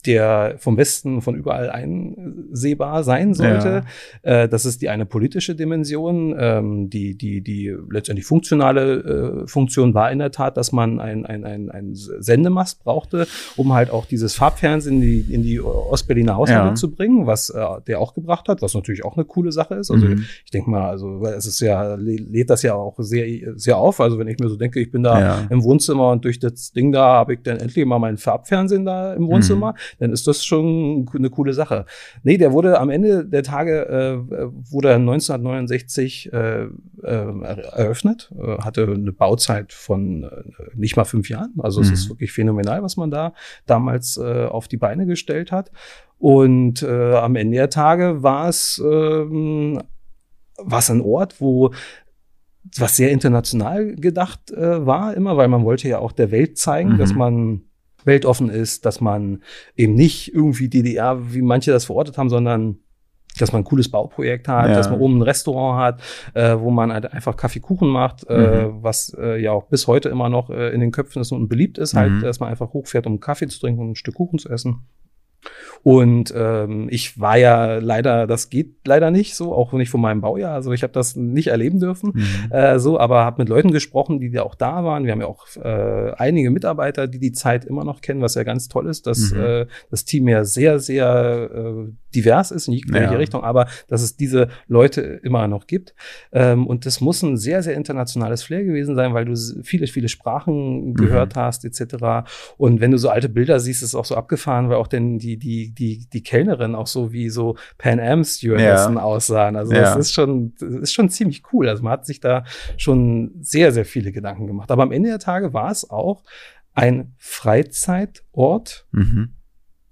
der vom Westen von überall einsehbar sein sollte. Ja. Äh, das ist die eine politische Dimension. Ähm, die, die, die letztendlich funktionale äh, Funktion war in der Tat, dass man ein, ein, ein, ein Sendemast brauchte, um halt auch dieses Farbfernsehen in die, in die Ostberliner Haushalte ja. zu bringen, was äh, der auch gebracht hat, was natürlich auch eine coole Sache ist. Also mhm. ich denke mal, also es ist ja, lädt das ja auch sehr, sehr auf. Also wenn ich mir so denke, ich bin da ja. im Wohnzimmer und durch das Ding da habe ich dann endlich mal mein Farbfernsehen da im Wohnzimmer. Mhm dann ist das schon eine coole Sache. Nee, der wurde am Ende der Tage, äh, wurde 1969 äh, äh, eröffnet, äh, hatte eine Bauzeit von äh, nicht mal fünf Jahren. Also mhm. es ist mhm. wirklich phänomenal, was man da damals äh, auf die Beine gestellt hat. Und äh, am Ende der Tage war es ähm, war es ein Ort, wo was sehr international gedacht äh, war immer, weil man wollte ja auch der Welt zeigen, mhm. dass man weltoffen ist, dass man eben nicht irgendwie DDR, wie manche das verortet haben, sondern dass man ein cooles Bauprojekt hat, ja. dass man oben ein Restaurant hat, äh, wo man halt einfach Kaffeekuchen macht, äh, mhm. was äh, ja auch bis heute immer noch äh, in den Köpfen ist und beliebt ist, halt, mhm. halt, dass man einfach hochfährt, um Kaffee zu trinken und ein Stück Kuchen zu essen. Und ähm, ich war ja leider, das geht leider nicht so, auch nicht von meinem Baujahr. Also ich habe das nicht erleben dürfen, mhm. äh, so, aber habe mit Leuten gesprochen, die ja auch da waren. Wir haben ja auch äh, einige Mitarbeiter, die die Zeit immer noch kennen, was ja ganz toll ist, dass mhm. äh, das Team ja sehr, sehr äh, divers ist in jegliche ja. Richtung, aber dass es diese Leute immer noch gibt. Ähm, und das muss ein sehr, sehr internationales Flair gewesen sein, weil du viele, viele Sprachen gehört mhm. hast, etc. Und wenn du so alte Bilder siehst, ist es auch so abgefahren, weil auch denn die, die, die, die Kellnerin auch so wie so Pan Am Stewardessen ja. aussahen. Also ja. das ist schon, das ist schon ziemlich cool. Also man hat sich da schon sehr, sehr viele Gedanken gemacht. Aber am Ende der Tage war es auch ein Freizeitort. Mhm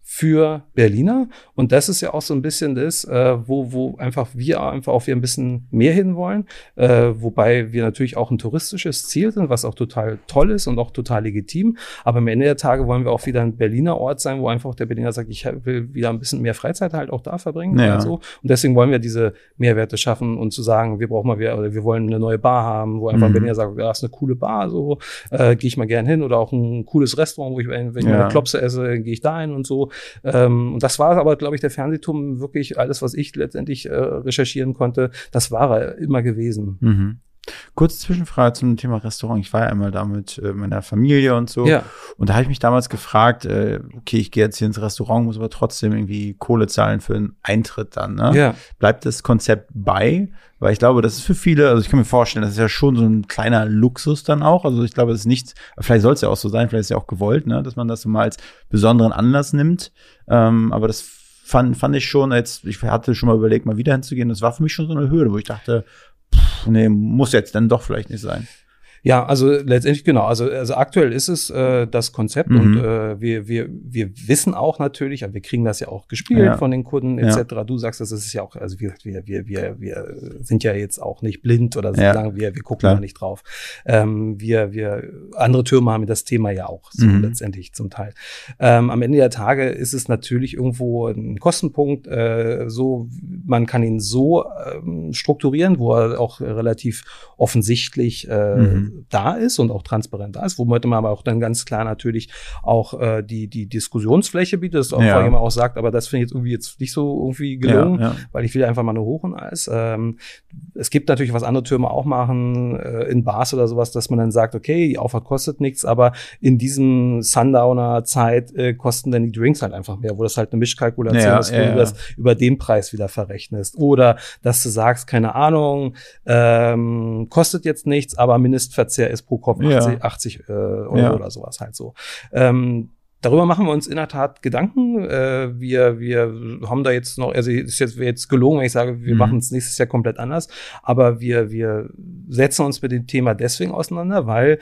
für Berliner. Und das ist ja auch so ein bisschen das, äh, wo, wo einfach wir einfach auch wieder ein bisschen mehr hinwollen. Äh, wobei wir natürlich auch ein touristisches Ziel sind, was auch total toll ist und auch total legitim. Aber am Ende der Tage wollen wir auch wieder ein Berliner Ort sein, wo einfach der Berliner sagt, ich will wieder ein bisschen mehr Freizeit halt auch da verbringen. Ja. Und, so. und deswegen wollen wir diese Mehrwerte schaffen und zu sagen, wir brauchen mal wieder, oder wir wollen eine neue Bar haben, wo einfach mhm. ein Berliner sagt, ja, ist eine coole Bar, so äh, gehe ich mal gern hin. Oder auch ein cooles Restaurant, wo ich, wenn ich ja. eine Klopse esse, gehe ich da hin und so. Ähm, und das war aber, glaube ich, der Fernsehturm wirklich alles, was ich letztendlich äh, recherchieren konnte, das war er immer gewesen. Mhm. Kurze Zwischenfrage zum Thema Restaurant. Ich war ja einmal da mit äh, meiner Familie und so. Ja. Und da habe ich mich damals gefragt, äh, okay, ich gehe jetzt hier ins Restaurant, muss aber trotzdem irgendwie Kohle zahlen für einen Eintritt dann. Ne? Ja. Bleibt das Konzept bei? Weil ich glaube, das ist für viele, also ich kann mir vorstellen, das ist ja schon so ein kleiner Luxus dann auch. Also ich glaube, das ist nichts, vielleicht soll es ja auch so sein, vielleicht ist es ja auch gewollt, ne, dass man das so mal als besonderen Anlass nimmt. Ähm, aber das fand, fand ich schon, jetzt, ich hatte schon mal überlegt, mal wieder hinzugehen. Das war für mich schon so eine Hürde, wo ich dachte, pff, nee, muss jetzt dann doch vielleicht nicht sein. Ja, also letztendlich genau. Also, also aktuell ist es äh, das Konzept mhm. und äh, wir, wir, wir wissen auch natürlich, wir kriegen das ja auch gespielt ja. von den Kunden etc. Ja. Du sagst, das ist ja auch, also wir, wir, wir, wir, wir sind ja jetzt auch nicht blind oder ja. sagen wir, wir gucken da nicht drauf. Ähm, wir, wir, andere Türme haben das Thema ja auch so mhm. letztendlich zum Teil. Ähm, am Ende der Tage ist es natürlich irgendwo ein Kostenpunkt, äh, so, man kann ihn so ähm, strukturieren, wo er auch relativ offensichtlich äh, mhm da ist und auch transparent da ist, womit man aber auch dann ganz klar natürlich auch äh, die, die Diskussionsfläche bietet, das auch ja. vorher immer auch sagt, aber das finde ich jetzt irgendwie jetzt nicht so irgendwie gelungen, ja, ja. weil ich will einfach mal nur hoch und alles. Ähm, es gibt natürlich, was andere Türme auch machen, äh, in Bars oder sowas, dass man dann sagt, okay, die Auffahrt kostet nichts, aber in diesem Sundowner-Zeit äh, kosten dann die Drinks halt einfach mehr, wo das halt eine Mischkalkulation ist, wo du das über den Preis wieder verrechnest. rechnest. Oder dass du sagst, keine Ahnung, ähm, kostet jetzt nichts, aber Mindestverzehr ist pro Kopf 80, ja. 80 äh, Euro ja. oder sowas halt so. Ähm, Darüber machen wir uns in der Tat Gedanken. Äh, wir, wir haben da jetzt noch, also ist jetzt, wäre jetzt gelogen, wenn ich sage, wir mhm. machen es nächstes Jahr komplett anders. Aber wir, wir setzen uns mit dem Thema deswegen auseinander, weil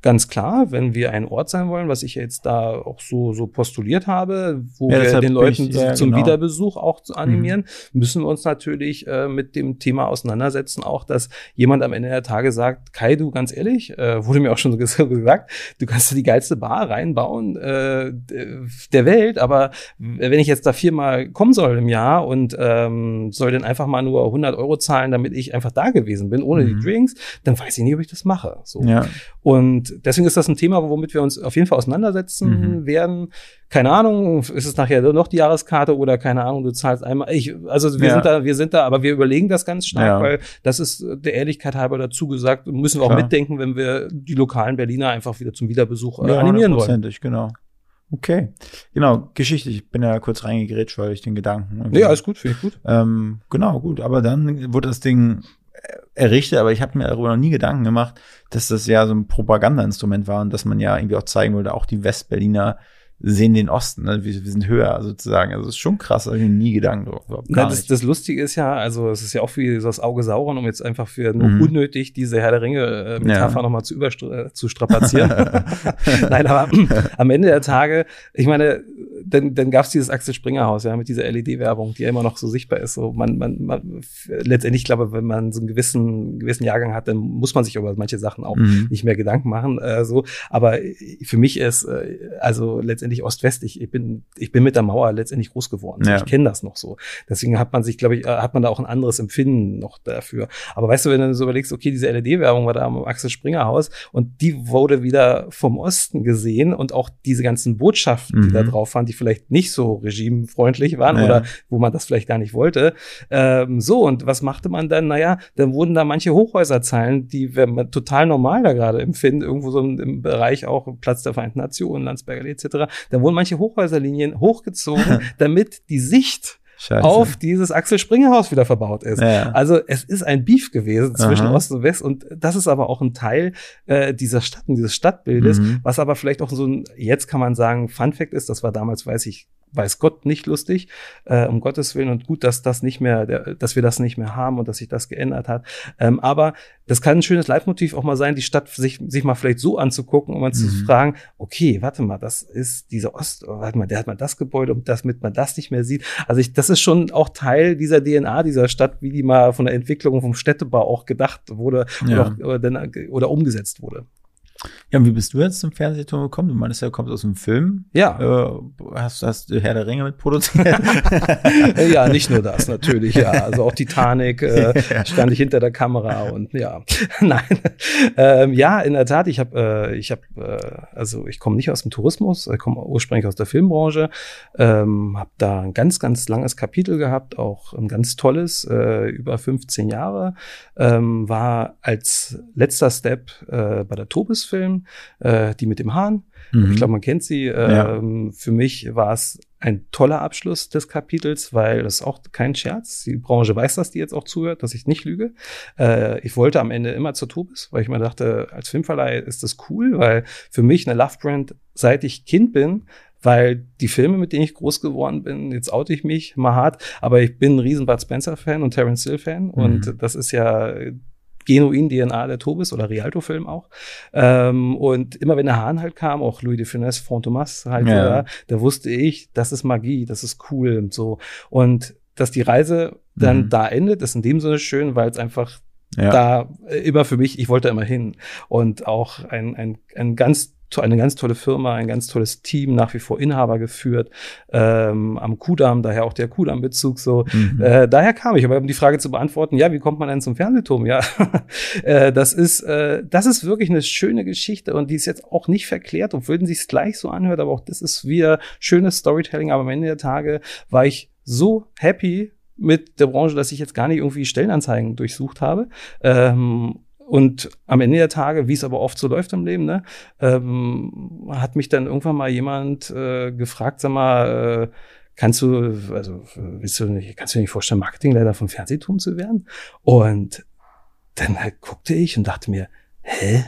ganz klar, wenn wir ein Ort sein wollen, was ich jetzt da auch so, so postuliert habe, wo ja, wir den Leuten ich, ja, zum genau. Wiederbesuch auch zu animieren, mhm. müssen wir uns natürlich äh, mit dem Thema auseinandersetzen, auch dass jemand am Ende der Tage sagt, Kai, du ganz ehrlich, äh, wurde mir auch schon (laughs) so gesagt, du kannst die geilste Bar reinbauen äh, der Welt, aber wenn ich jetzt da viermal kommen soll im Jahr und ähm, soll dann einfach mal nur 100 Euro zahlen, damit ich einfach da gewesen bin, ohne mhm. die Drinks, dann weiß ich nicht, ob ich das mache. So. Ja. Und deswegen ist das ein Thema, womit wir uns auf jeden Fall auseinandersetzen mhm. werden. Keine Ahnung, ist es nachher noch die Jahreskarte oder keine Ahnung, du zahlst einmal. Ich, also wir ja. sind da, wir sind da, aber wir überlegen das ganz stark, ja. weil das ist der Ehrlichkeit halber dazu gesagt, müssen wir Klar. auch mitdenken, wenn wir die lokalen Berliner einfach wieder zum Wiederbesuch äh, ja, animieren wollen. genau. Okay, genau, Geschichte. Ich bin ja kurz reingegrätscht, weil ich den Gedanken. Ja, alles gut, finde ich gut. Ähm, genau, gut. Aber dann wurde das Ding errichtet, aber ich habe mir darüber noch nie Gedanken gemacht, dass das ja so ein Propagandainstrument war und dass man ja irgendwie auch zeigen wollte, auch die Westberliner sehen den Osten, ne? wir, wir sind höher sozusagen. Also das ist schon krass, habe ich mir nie Gedanken drauf. Na, das, das, Lustige ist ja, also es ist ja auch wie so das Auge Sauron, um jetzt einfach für nur mhm. unnötig diese Herr der Ringe-Metapher äh, ja. nochmal zu, überstra äh, zu strapazieren. (laughs) (laughs) Nein, aber am Ende der Tage, ich meine, dann, dann gab es dieses Axel Springer Haus, ja, mit dieser LED-Werbung, die ja immer noch so sichtbar ist. So man, man, man letztendlich glaube, wenn man so einen gewissen, gewissen Jahrgang hat, dann muss man sich über manche Sachen auch mhm. nicht mehr Gedanken machen. Äh, so, aber für mich ist äh, also letztendlich Ost-West. Ich, ich bin, ich bin mit der Mauer letztendlich groß geworden. Ja. Ich kenne das noch so. Deswegen hat man sich, glaube ich, äh, hat man da auch ein anderes Empfinden noch dafür. Aber weißt du, wenn du so überlegst, okay, diese LED-Werbung war da am Axel Springer Haus und die wurde wieder vom Osten gesehen und auch diese ganzen Botschaften, die mhm. da drauf waren, die vielleicht nicht so regimefreundlich waren ja. oder wo man das vielleicht gar nicht wollte. Ähm, so, und was machte man dann? Naja, dann wurden da manche Hochhäuserzeilen, die wir total normal da gerade empfinden, irgendwo so im, Bereich auch Platz der Vereinten Nationen, Landsberger etc., da wurden manche Hochhäuserlinien hochgezogen, (laughs) damit die Sicht Scheiße. auf dieses Axel Springer Haus wieder verbaut ist. Ja. Also es ist ein Beef gewesen zwischen Aha. Ost und West und das ist aber auch ein Teil äh, dieser Stadt und dieses Stadtbildes, mhm. was aber vielleicht auch so ein, jetzt kann man sagen, Fun Fact ist, das war damals, weiß ich, weiß Gott nicht lustig, äh, um Gottes Willen und gut, dass das nicht mehr, der, dass wir das nicht mehr haben und dass sich das geändert hat. Ähm, aber das kann ein schönes Leitmotiv auch mal sein, die Stadt sich, sich mal vielleicht so anzugucken und mal mhm. zu fragen, okay, warte mal, das ist dieser Ost, oh, warte mal, der hat mal das Gebäude und das, damit man das nicht mehr sieht. Also ich, das ist schon auch Teil dieser DNA dieser Stadt, wie die mal von der Entwicklung vom Städtebau auch gedacht wurde ja. oder, oder, oder umgesetzt wurde. Ja, und wie bist du jetzt zum Fernsehturm gekommen? Du meinst ja, du kommst aus einem Film. Ja. Äh, hast, hast du Herr der Ringe mitproduziert? (laughs) ja, nicht nur das, natürlich, ja. Also auch Titanic äh, (laughs) stand ich hinter der Kamera und ja. (laughs) Nein. Ähm, ja, in der Tat, ich habe, äh, ich habe, äh, also ich komme nicht aus dem Tourismus, ich komme ursprünglich aus der Filmbranche, ähm, habe da ein ganz, ganz langes Kapitel gehabt, auch ein ganz tolles, äh, über 15 Jahre, ähm, war als letzter Step äh, bei der Tobis Film, äh, die mit dem Hahn. Mhm. Ich glaube, man kennt sie. Ähm, ja. Für mich war es ein toller Abschluss des Kapitels, weil das ist auch kein Scherz. Die Branche weiß das, die jetzt auch zuhört, dass ich nicht lüge. Äh, ich wollte am Ende immer zur Tobis, weil ich mir dachte, als Filmverleih ist das cool, weil für mich eine Love Brand, seit ich Kind bin, weil die Filme, mit denen ich groß geworden bin, jetzt oute ich mich mal hart, aber ich bin ein riesen Bud Spencer-Fan und Terence Hill-Fan mhm. und das ist ja genuin DNA der Tobis oder Rialto-Film auch. Ähm, und immer wenn der Hahn halt kam, auch Louis de Funès, Front Thomas halt, ja. da, da wusste ich, das ist Magie, das ist cool und so. Und dass die Reise dann mhm. da endet, ist in dem Sinne schön, weil es einfach ja. da äh, immer für mich, ich wollte immer hin. Und auch ein, ein, ein ganz eine ganz tolle Firma, ein ganz tolles Team, nach wie vor Inhaber geführt, ähm, am Kudamm, daher auch der Kudamm-Bezug so. Mhm. Äh, daher kam ich, aber um die Frage zu beantworten, ja, wie kommt man denn zum Fernsehturm? Ja, (laughs) äh, das ist, äh, das ist wirklich eine schöne Geschichte und die ist jetzt auch nicht verklärt, obwohl sie es gleich so anhört, aber auch das ist wieder schönes Storytelling, aber am Ende der Tage war ich so happy mit der Branche, dass ich jetzt gar nicht irgendwie Stellenanzeigen durchsucht habe. Ähm, und am Ende der Tage, wie es aber oft so läuft im Leben, ne, ähm, hat mich dann irgendwann mal jemand äh, gefragt, sag mal, äh, kannst du, also willst du nicht, kannst du dir nicht vorstellen, Marketingleiter von Fernsehturm zu werden? Und dann halt guckte ich und dachte mir, hä?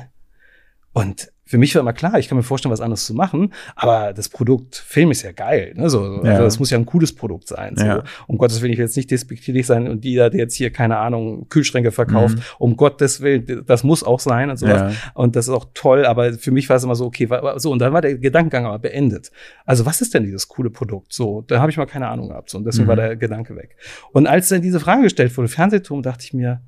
Und für mich war immer klar, ich kann mir vorstellen, was anderes zu machen, aber das Produkt Film ist ja geil. Ne? So, also ja. das muss ja ein cooles Produkt sein. So. Ja. Um Gottes Willen, ich will jetzt nicht despektierlich sein und jeder, der jetzt hier, keine Ahnung, Kühlschränke verkauft, mhm. um Gottes Willen, das muss auch sein und sowas. Ja. Und das ist auch toll, aber für mich war es immer so, okay, war, so, und dann war der Gedankengang aber beendet. Also, was ist denn dieses coole Produkt? So, da habe ich mal keine Ahnung gehabt. So, und deswegen mhm. war der Gedanke weg. Und als dann diese Frage gestellt wurde, Fernsehturm, dachte ich mir,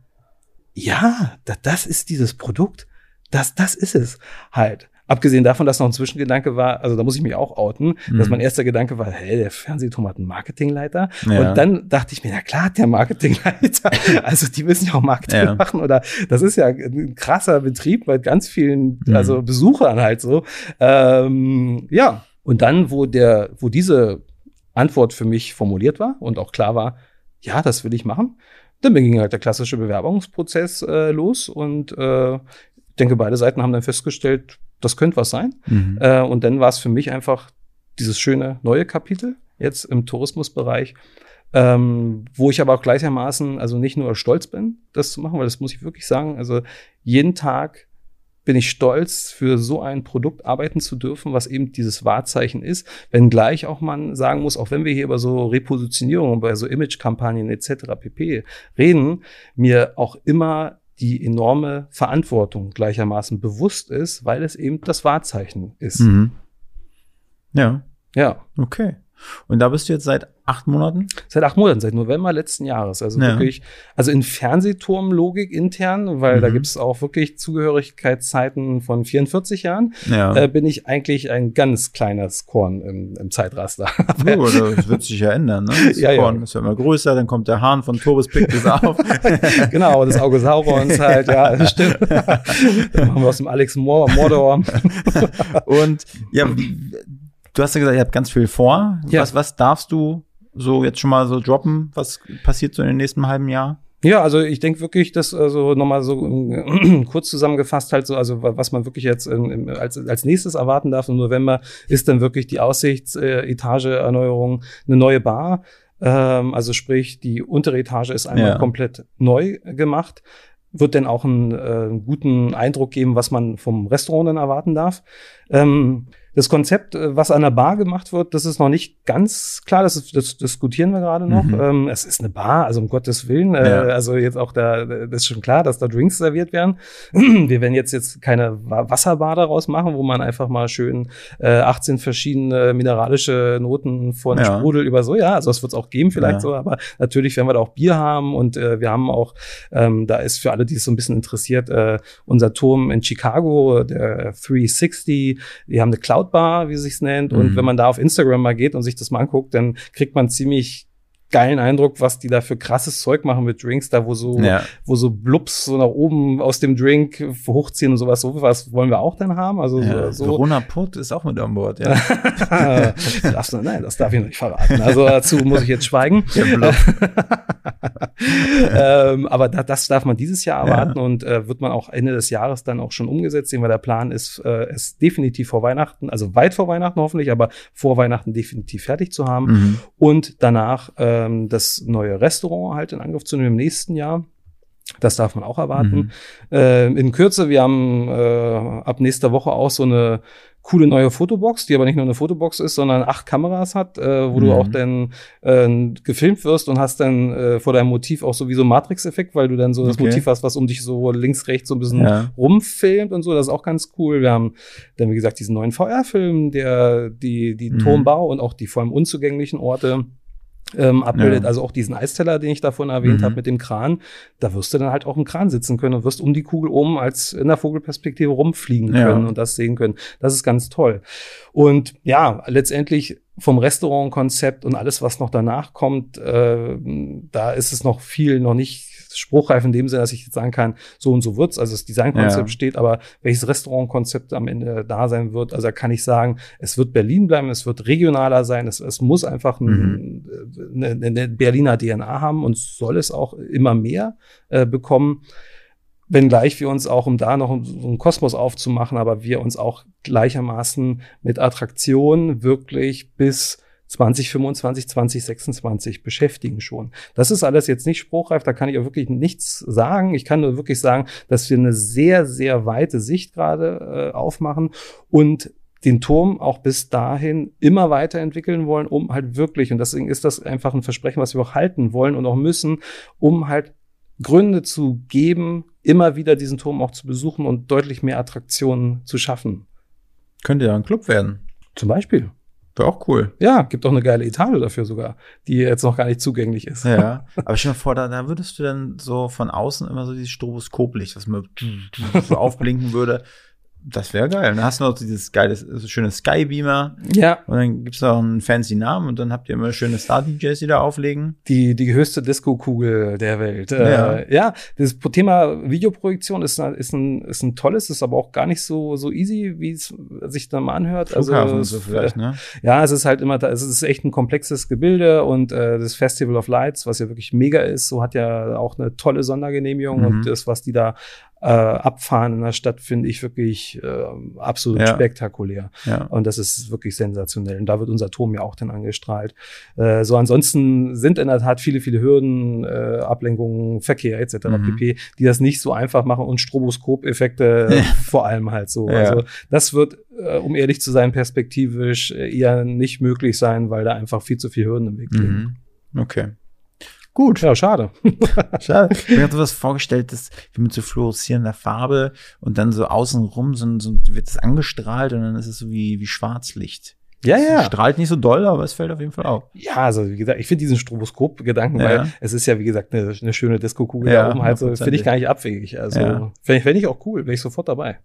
ja, das ist dieses Produkt das, das ist es halt. Abgesehen davon, dass noch ein Zwischengedanke war, also da muss ich mich auch outen, mhm. dass mein erster Gedanke war, hey, der Fernsehturm hat einen Marketingleiter. Ja. Und dann dachte ich mir, na klar, der Marketingleiter. (laughs) also die müssen ja auch Marketing ja. machen oder das ist ja ein krasser Betrieb mit ganz vielen, mhm. also Besuchern halt so. Ähm, ja. Und dann, wo der, wo diese Antwort für mich formuliert war und auch klar war, ja, das will ich machen, dann ging halt der klassische Bewerbungsprozess äh, los und äh, denke, beide Seiten haben dann festgestellt, das könnte was sein. Mhm. Äh, und dann war es für mich einfach dieses schöne neue Kapitel jetzt im Tourismusbereich, ähm, wo ich aber auch gleichermaßen also nicht nur stolz bin, das zu machen, weil das muss ich wirklich sagen. Also jeden Tag bin ich stolz, für so ein Produkt arbeiten zu dürfen, was eben dieses Wahrzeichen ist. Wenngleich auch man sagen muss, auch wenn wir hier über so Repositionierung, über so Image-Kampagnen etc. pp. reden, mir auch immer die enorme Verantwortung gleichermaßen bewusst ist, weil es eben das Wahrzeichen ist. Mhm. Ja. Ja. Okay. Und da bist du jetzt seit acht Monaten? Seit acht Monaten, seit November letzten Jahres. Also ja. wirklich, also in Fernsehturmlogik intern, weil mhm. da gibt es auch wirklich Zugehörigkeitszeiten von 44 Jahren, ja. äh, bin ich eigentlich ein ganz kleines Korn im, im Zeitraster. (laughs) oh, das wird sich ja ändern, ne? Das (laughs) ja, Korn ja. ist ja immer größer, dann kommt der Hahn von Turbis pickt es auf. (laughs) genau, das Auge Saurons halt, ja, das stimmt. dann machen wir aus dem Alex Mordor. Und ja, du hast ja gesagt, ihr habt ganz viel vor. Ja. Was, was darfst du so jetzt schon mal so droppen? Was passiert so in den nächsten halben Jahr? Ja, also ich denke wirklich, dass also nochmal so äh, (clears throat) kurz zusammengefasst halt so, also was man wirklich jetzt in, als, als nächstes erwarten darf im November, ist dann wirklich die Aussichtsetage-Erneuerung, eine neue Bar. Ähm, also sprich, die untere Etage ist einmal ja. komplett neu gemacht wird denn auch einen äh, guten Eindruck geben, was man vom Restaurant dann erwarten darf. Ähm, das Konzept, äh, was an der Bar gemacht wird, das ist noch nicht ganz klar. Das, ist, das diskutieren wir gerade noch. Mhm. Ähm, es ist eine Bar, also um Gottes Willen. Äh, ja. Also jetzt auch da, das ist schon klar, dass da Drinks serviert werden. (clears throat) wir werden jetzt jetzt keine Wasserbar daraus machen, wo man einfach mal schön äh, 18 verschiedene mineralische Noten von ja. Sprudel über so. Ja, also das wird es auch geben vielleicht ja. so. Aber natürlich werden wir da auch Bier haben und äh, wir haben auch, ähm, da ist für alle, die es so ein bisschen interessiert, äh, unser Turm in Chicago, der 360. Wir haben eine Cloud Bar, wie es sich nennt. Und mhm. wenn man da auf Instagram mal geht und sich das mal anguckt, dann kriegt man ziemlich geilen Eindruck, was die da für krasses Zeug machen mit Drinks, da wo so, ja. wo so Blubs so nach oben aus dem Drink hochziehen und sowas. So was wollen wir auch dann haben. Also ja, so. Corona Put ist auch mit an Bord, ja. (laughs) Darfst du, nein, das darf ich noch nicht verraten. Also dazu muss ich jetzt schweigen. (laughs) (laughs) ähm, aber da, das darf man dieses Jahr erwarten ja. und äh, wird man auch Ende des Jahres dann auch schon umgesetzt sehen, weil der Plan ist, äh, es definitiv vor Weihnachten, also weit vor Weihnachten hoffentlich, aber vor Weihnachten definitiv fertig zu haben mhm. und danach äh, ähm, das neue Restaurant halt in Angriff zu nehmen im nächsten Jahr. Das darf man auch erwarten. Mhm. Äh, in Kürze, wir haben äh, ab nächster Woche auch so eine coole neue Fotobox, die aber nicht nur eine Fotobox ist, sondern acht Kameras hat, äh, wo mhm. du auch dann äh, gefilmt wirst und hast dann äh, vor deinem Motiv auch sowieso Matrix-Effekt, weil du dann so okay. das Motiv hast, was um dich so links, rechts so ein bisschen ja. rumfilmt und so. Das ist auch ganz cool. Wir haben dann, wie gesagt, diesen neuen VR-Film, der die, die mhm. Turmbau und auch die vor allem unzugänglichen Orte ähm, abbildet. Ja. Also auch diesen Eisteller, den ich davon erwähnt mhm. habe mit dem Kran, da wirst du dann halt auch im Kran sitzen können und wirst um die Kugel oben als in der Vogelperspektive rumfliegen können ja. und das sehen können. Das ist ganz toll. Und ja, letztendlich vom Restaurantkonzept und alles, was noch danach kommt, äh, da ist es noch viel noch nicht spruchreif in dem Sinne, dass ich jetzt sagen kann, so und so wird's. Also das Designkonzept ja. steht, aber welches Restaurantkonzept am Ende da sein wird, also da kann ich sagen, es wird Berlin bleiben, es wird regionaler sein, es, es muss einfach ein, mhm. eine, eine, Berliner DNA haben und soll es auch immer mehr äh, bekommen wenngleich wir uns auch, um da noch so einen Kosmos aufzumachen, aber wir uns auch gleichermaßen mit Attraktionen wirklich bis 2025, 2026 beschäftigen schon. Das ist alles jetzt nicht spruchreif, da kann ich auch wirklich nichts sagen. Ich kann nur wirklich sagen, dass wir eine sehr, sehr weite Sicht gerade äh, aufmachen und den Turm auch bis dahin immer weiterentwickeln wollen, um halt wirklich, und deswegen ist das einfach ein Versprechen, was wir auch halten wollen und auch müssen, um halt Gründe zu geben, immer wieder diesen Turm auch zu besuchen und deutlich mehr Attraktionen zu schaffen. Könnte ja ein Club werden. Zum Beispiel. Wäre auch cool. Ja, gibt auch eine geile Etage dafür sogar, die jetzt noch gar nicht zugänglich ist. Ja, (laughs) aber stell dir vor, da, da würdest du dann so von außen immer so dieses Stroboskoplicht, was mir (laughs) so aufblinken würde, das wäre geil. Dann hast du noch dieses geile, schöne Skybeamer. Ja. Und dann gibt's auch einen fancy Namen und dann habt ihr immer schöne Star-DJs, die da auflegen. Die, die höchste Disco-Kugel der Welt. Ja. Äh, ja, das Thema Videoprojektion ist, ist, ein, ist ein tolles, ist aber auch gar nicht so, so easy, wie es sich dann mal anhört. Flughafen also, so vielleicht, ne? Ja, es ist halt immer, es ist echt ein komplexes Gebilde und äh, das Festival of Lights, was ja wirklich mega ist, so hat ja auch eine tolle Sondergenehmigung mhm. und das, was die da äh, abfahren in der Stadt finde ich wirklich äh, absolut ja. spektakulär. Ja. Und das ist wirklich sensationell. Und da wird unser Turm ja auch dann angestrahlt. Äh, so ansonsten sind in der Tat viele, viele Hürden, äh, Ablenkungen, Verkehr etc. Mhm. pp, die das nicht so einfach machen und Stroboskop-Effekte ja. vor allem halt so. Also das wird, äh, um ehrlich zu sein, perspektivisch äh, eher nicht möglich sein, weil da einfach viel zu viele Hürden im Weg liegen. Mhm. Okay. Gut. Ja, schade. (laughs) schade. Ich habe sowas vorgestellt, das wie mit so fluoreszierender Farbe und dann so außenrum so, so wird es angestrahlt und dann ist es so wie, wie Schwarzlicht. Ja, ja. Strahlt nicht so doll, aber es fällt auf jeden Fall auf. Ja, also wie gesagt, ich finde diesen Stroboskop-Gedanken, ja. weil es ist ja, wie gesagt, eine, eine schöne Disco-Kugel ja, da oben halt so, finde ich gar nicht abwegig. Also ja. fände ich, fänd ich auch cool, wäre ich sofort dabei.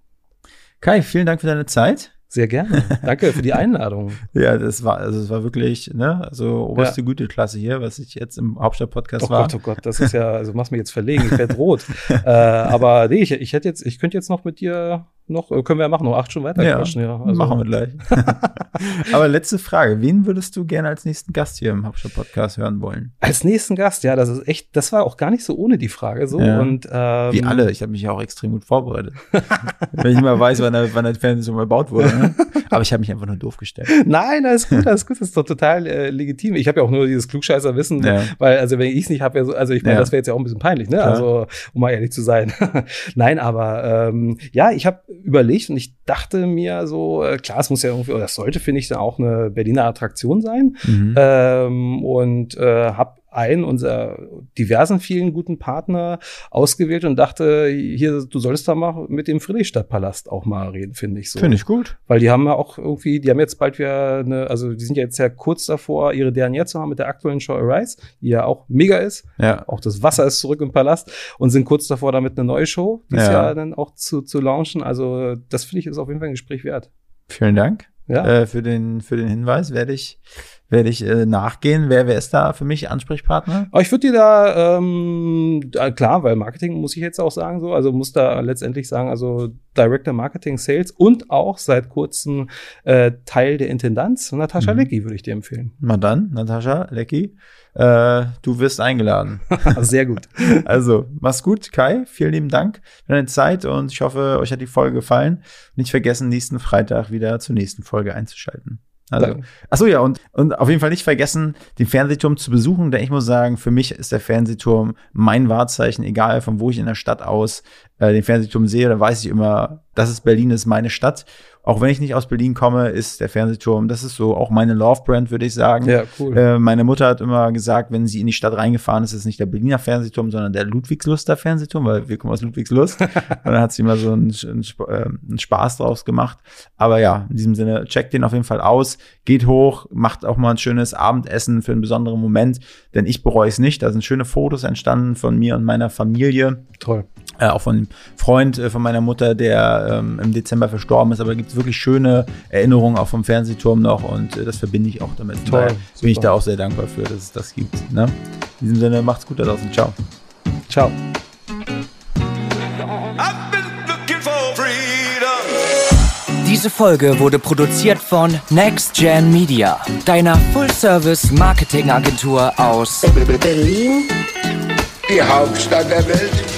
Kai, vielen Dank für deine Zeit. Sehr gerne. Danke für die Einladung. (laughs) ja, das war, also es war wirklich, ne, also oberste ja. Güteklasse hier, was ich jetzt im Hauptstadt-Podcast oh war. Oh Gott, oh Gott, das ist ja, also machst mir jetzt (laughs) verlegen, ich werde rot. äh, aber nee, ich, ich hätte jetzt, ich könnte jetzt noch mit dir noch, äh, können wir ja machen, noch acht Stunden weiter ja, quatschen. Ja, also. Machen wir gleich. (laughs) (laughs) Aber letzte Frage. Wen würdest du gerne als nächsten Gast hier im Hauptstadt-Podcast hören wollen? Als nächsten Gast, ja, das ist echt, das war auch gar nicht so ohne die Frage so. Ja. Und, ähm, Wie alle, ich habe mich ja auch extrem gut vorbereitet. (laughs) Wenn ich mal weiß, wann der, wann der Fernsehen mal gebaut wurde. Ne? Aber ich habe mich einfach nur doof gestellt. Nein, alles gut, alles gut, das ist doch total äh, legitim. Ich habe ja auch nur dieses Klugscheißer-Wissen, ja. weil, also wenn ich es nicht habe, so, also ich meine, das wäre jetzt ja auch ein bisschen peinlich, ne? Klar. Also, um mal ehrlich zu sein. Nein, aber ähm, ja, ich habe überlegt und ich dachte mir so, äh, klar, es muss ja irgendwie, oder das sollte, finde ich, dann auch eine Berliner Attraktion sein. Mhm. Ähm, und äh, habe einen unserer diversen vielen guten Partner ausgewählt und dachte, hier, du solltest da mal mit dem Friedrichstadtpalast auch mal reden, finde ich so. Finde ich gut. Weil die haben ja auch irgendwie, die haben jetzt bald wieder eine, also die sind ja jetzt ja kurz davor, ihre Dernier zu haben mit der aktuellen Show Arise, die ja auch mega ist. Ja. Auch das Wasser ist zurück im Palast und sind kurz davor damit eine neue Show, dieses ja. Jahr dann auch zu, zu launchen. Also das finde ich ist auf jeden Fall ein Gespräch wert. Vielen Dank ja. äh, für, den, für den Hinweis. Werde ich werde ich äh, nachgehen. Wer, wer ist da für mich Ansprechpartner? Aber ich würde dir da, ähm, klar, weil Marketing muss ich jetzt auch sagen so, also muss da letztendlich sagen, also Director Marketing Sales und auch seit kurzem äh, Teil der Intendanz, Natascha mhm. Lecki würde ich dir empfehlen. Mal dann, Natascha Lecki. Äh, du wirst eingeladen. (laughs) Sehr gut. (laughs) Also, mach's gut, Kai. Vielen lieben Dank für deine Zeit und ich hoffe, euch hat die Folge gefallen. Nicht vergessen, nächsten Freitag wieder zur nächsten Folge einzuschalten. Also, achso, ja, und, und auf jeden Fall nicht vergessen, den Fernsehturm zu besuchen, denn ich muss sagen, für mich ist der Fernsehturm mein Wahrzeichen, egal von wo ich in der Stadt aus äh, den Fernsehturm sehe, da weiß ich immer, das ist Berlin, das ist meine Stadt auch wenn ich nicht aus Berlin komme, ist der Fernsehturm, das ist so auch meine Love-Brand, würde ich sagen. Ja, cool. Äh, meine Mutter hat immer gesagt, wenn sie in die Stadt reingefahren ist, ist es nicht der Berliner Fernsehturm, sondern der Ludwigsluster Fernsehturm, weil wir kommen aus Ludwigslust. (laughs) und dann hat sie immer so einen, einen, äh, einen, Spaß draus gemacht. Aber ja, in diesem Sinne, checkt den auf jeden Fall aus, geht hoch, macht auch mal ein schönes Abendessen für einen besonderen Moment, denn ich bereue es nicht. Da sind schöne Fotos entstanden von mir und meiner Familie. Toll. Äh, auch von einem Freund äh, von meiner Mutter, der ähm, im Dezember verstorben ist, aber gibt wirklich schöne Erinnerungen auch vom Fernsehturm noch und äh, das verbinde ich auch damit. Toll, bin ich da auch sehr dankbar für, dass es das gibt. Ne? In diesem Sinne, macht's gut da draußen. Ciao. Ciao. Diese Folge wurde produziert von Next Gen Media, deiner Full-Service-Marketing-Agentur aus Berlin, die Hauptstadt der Welt.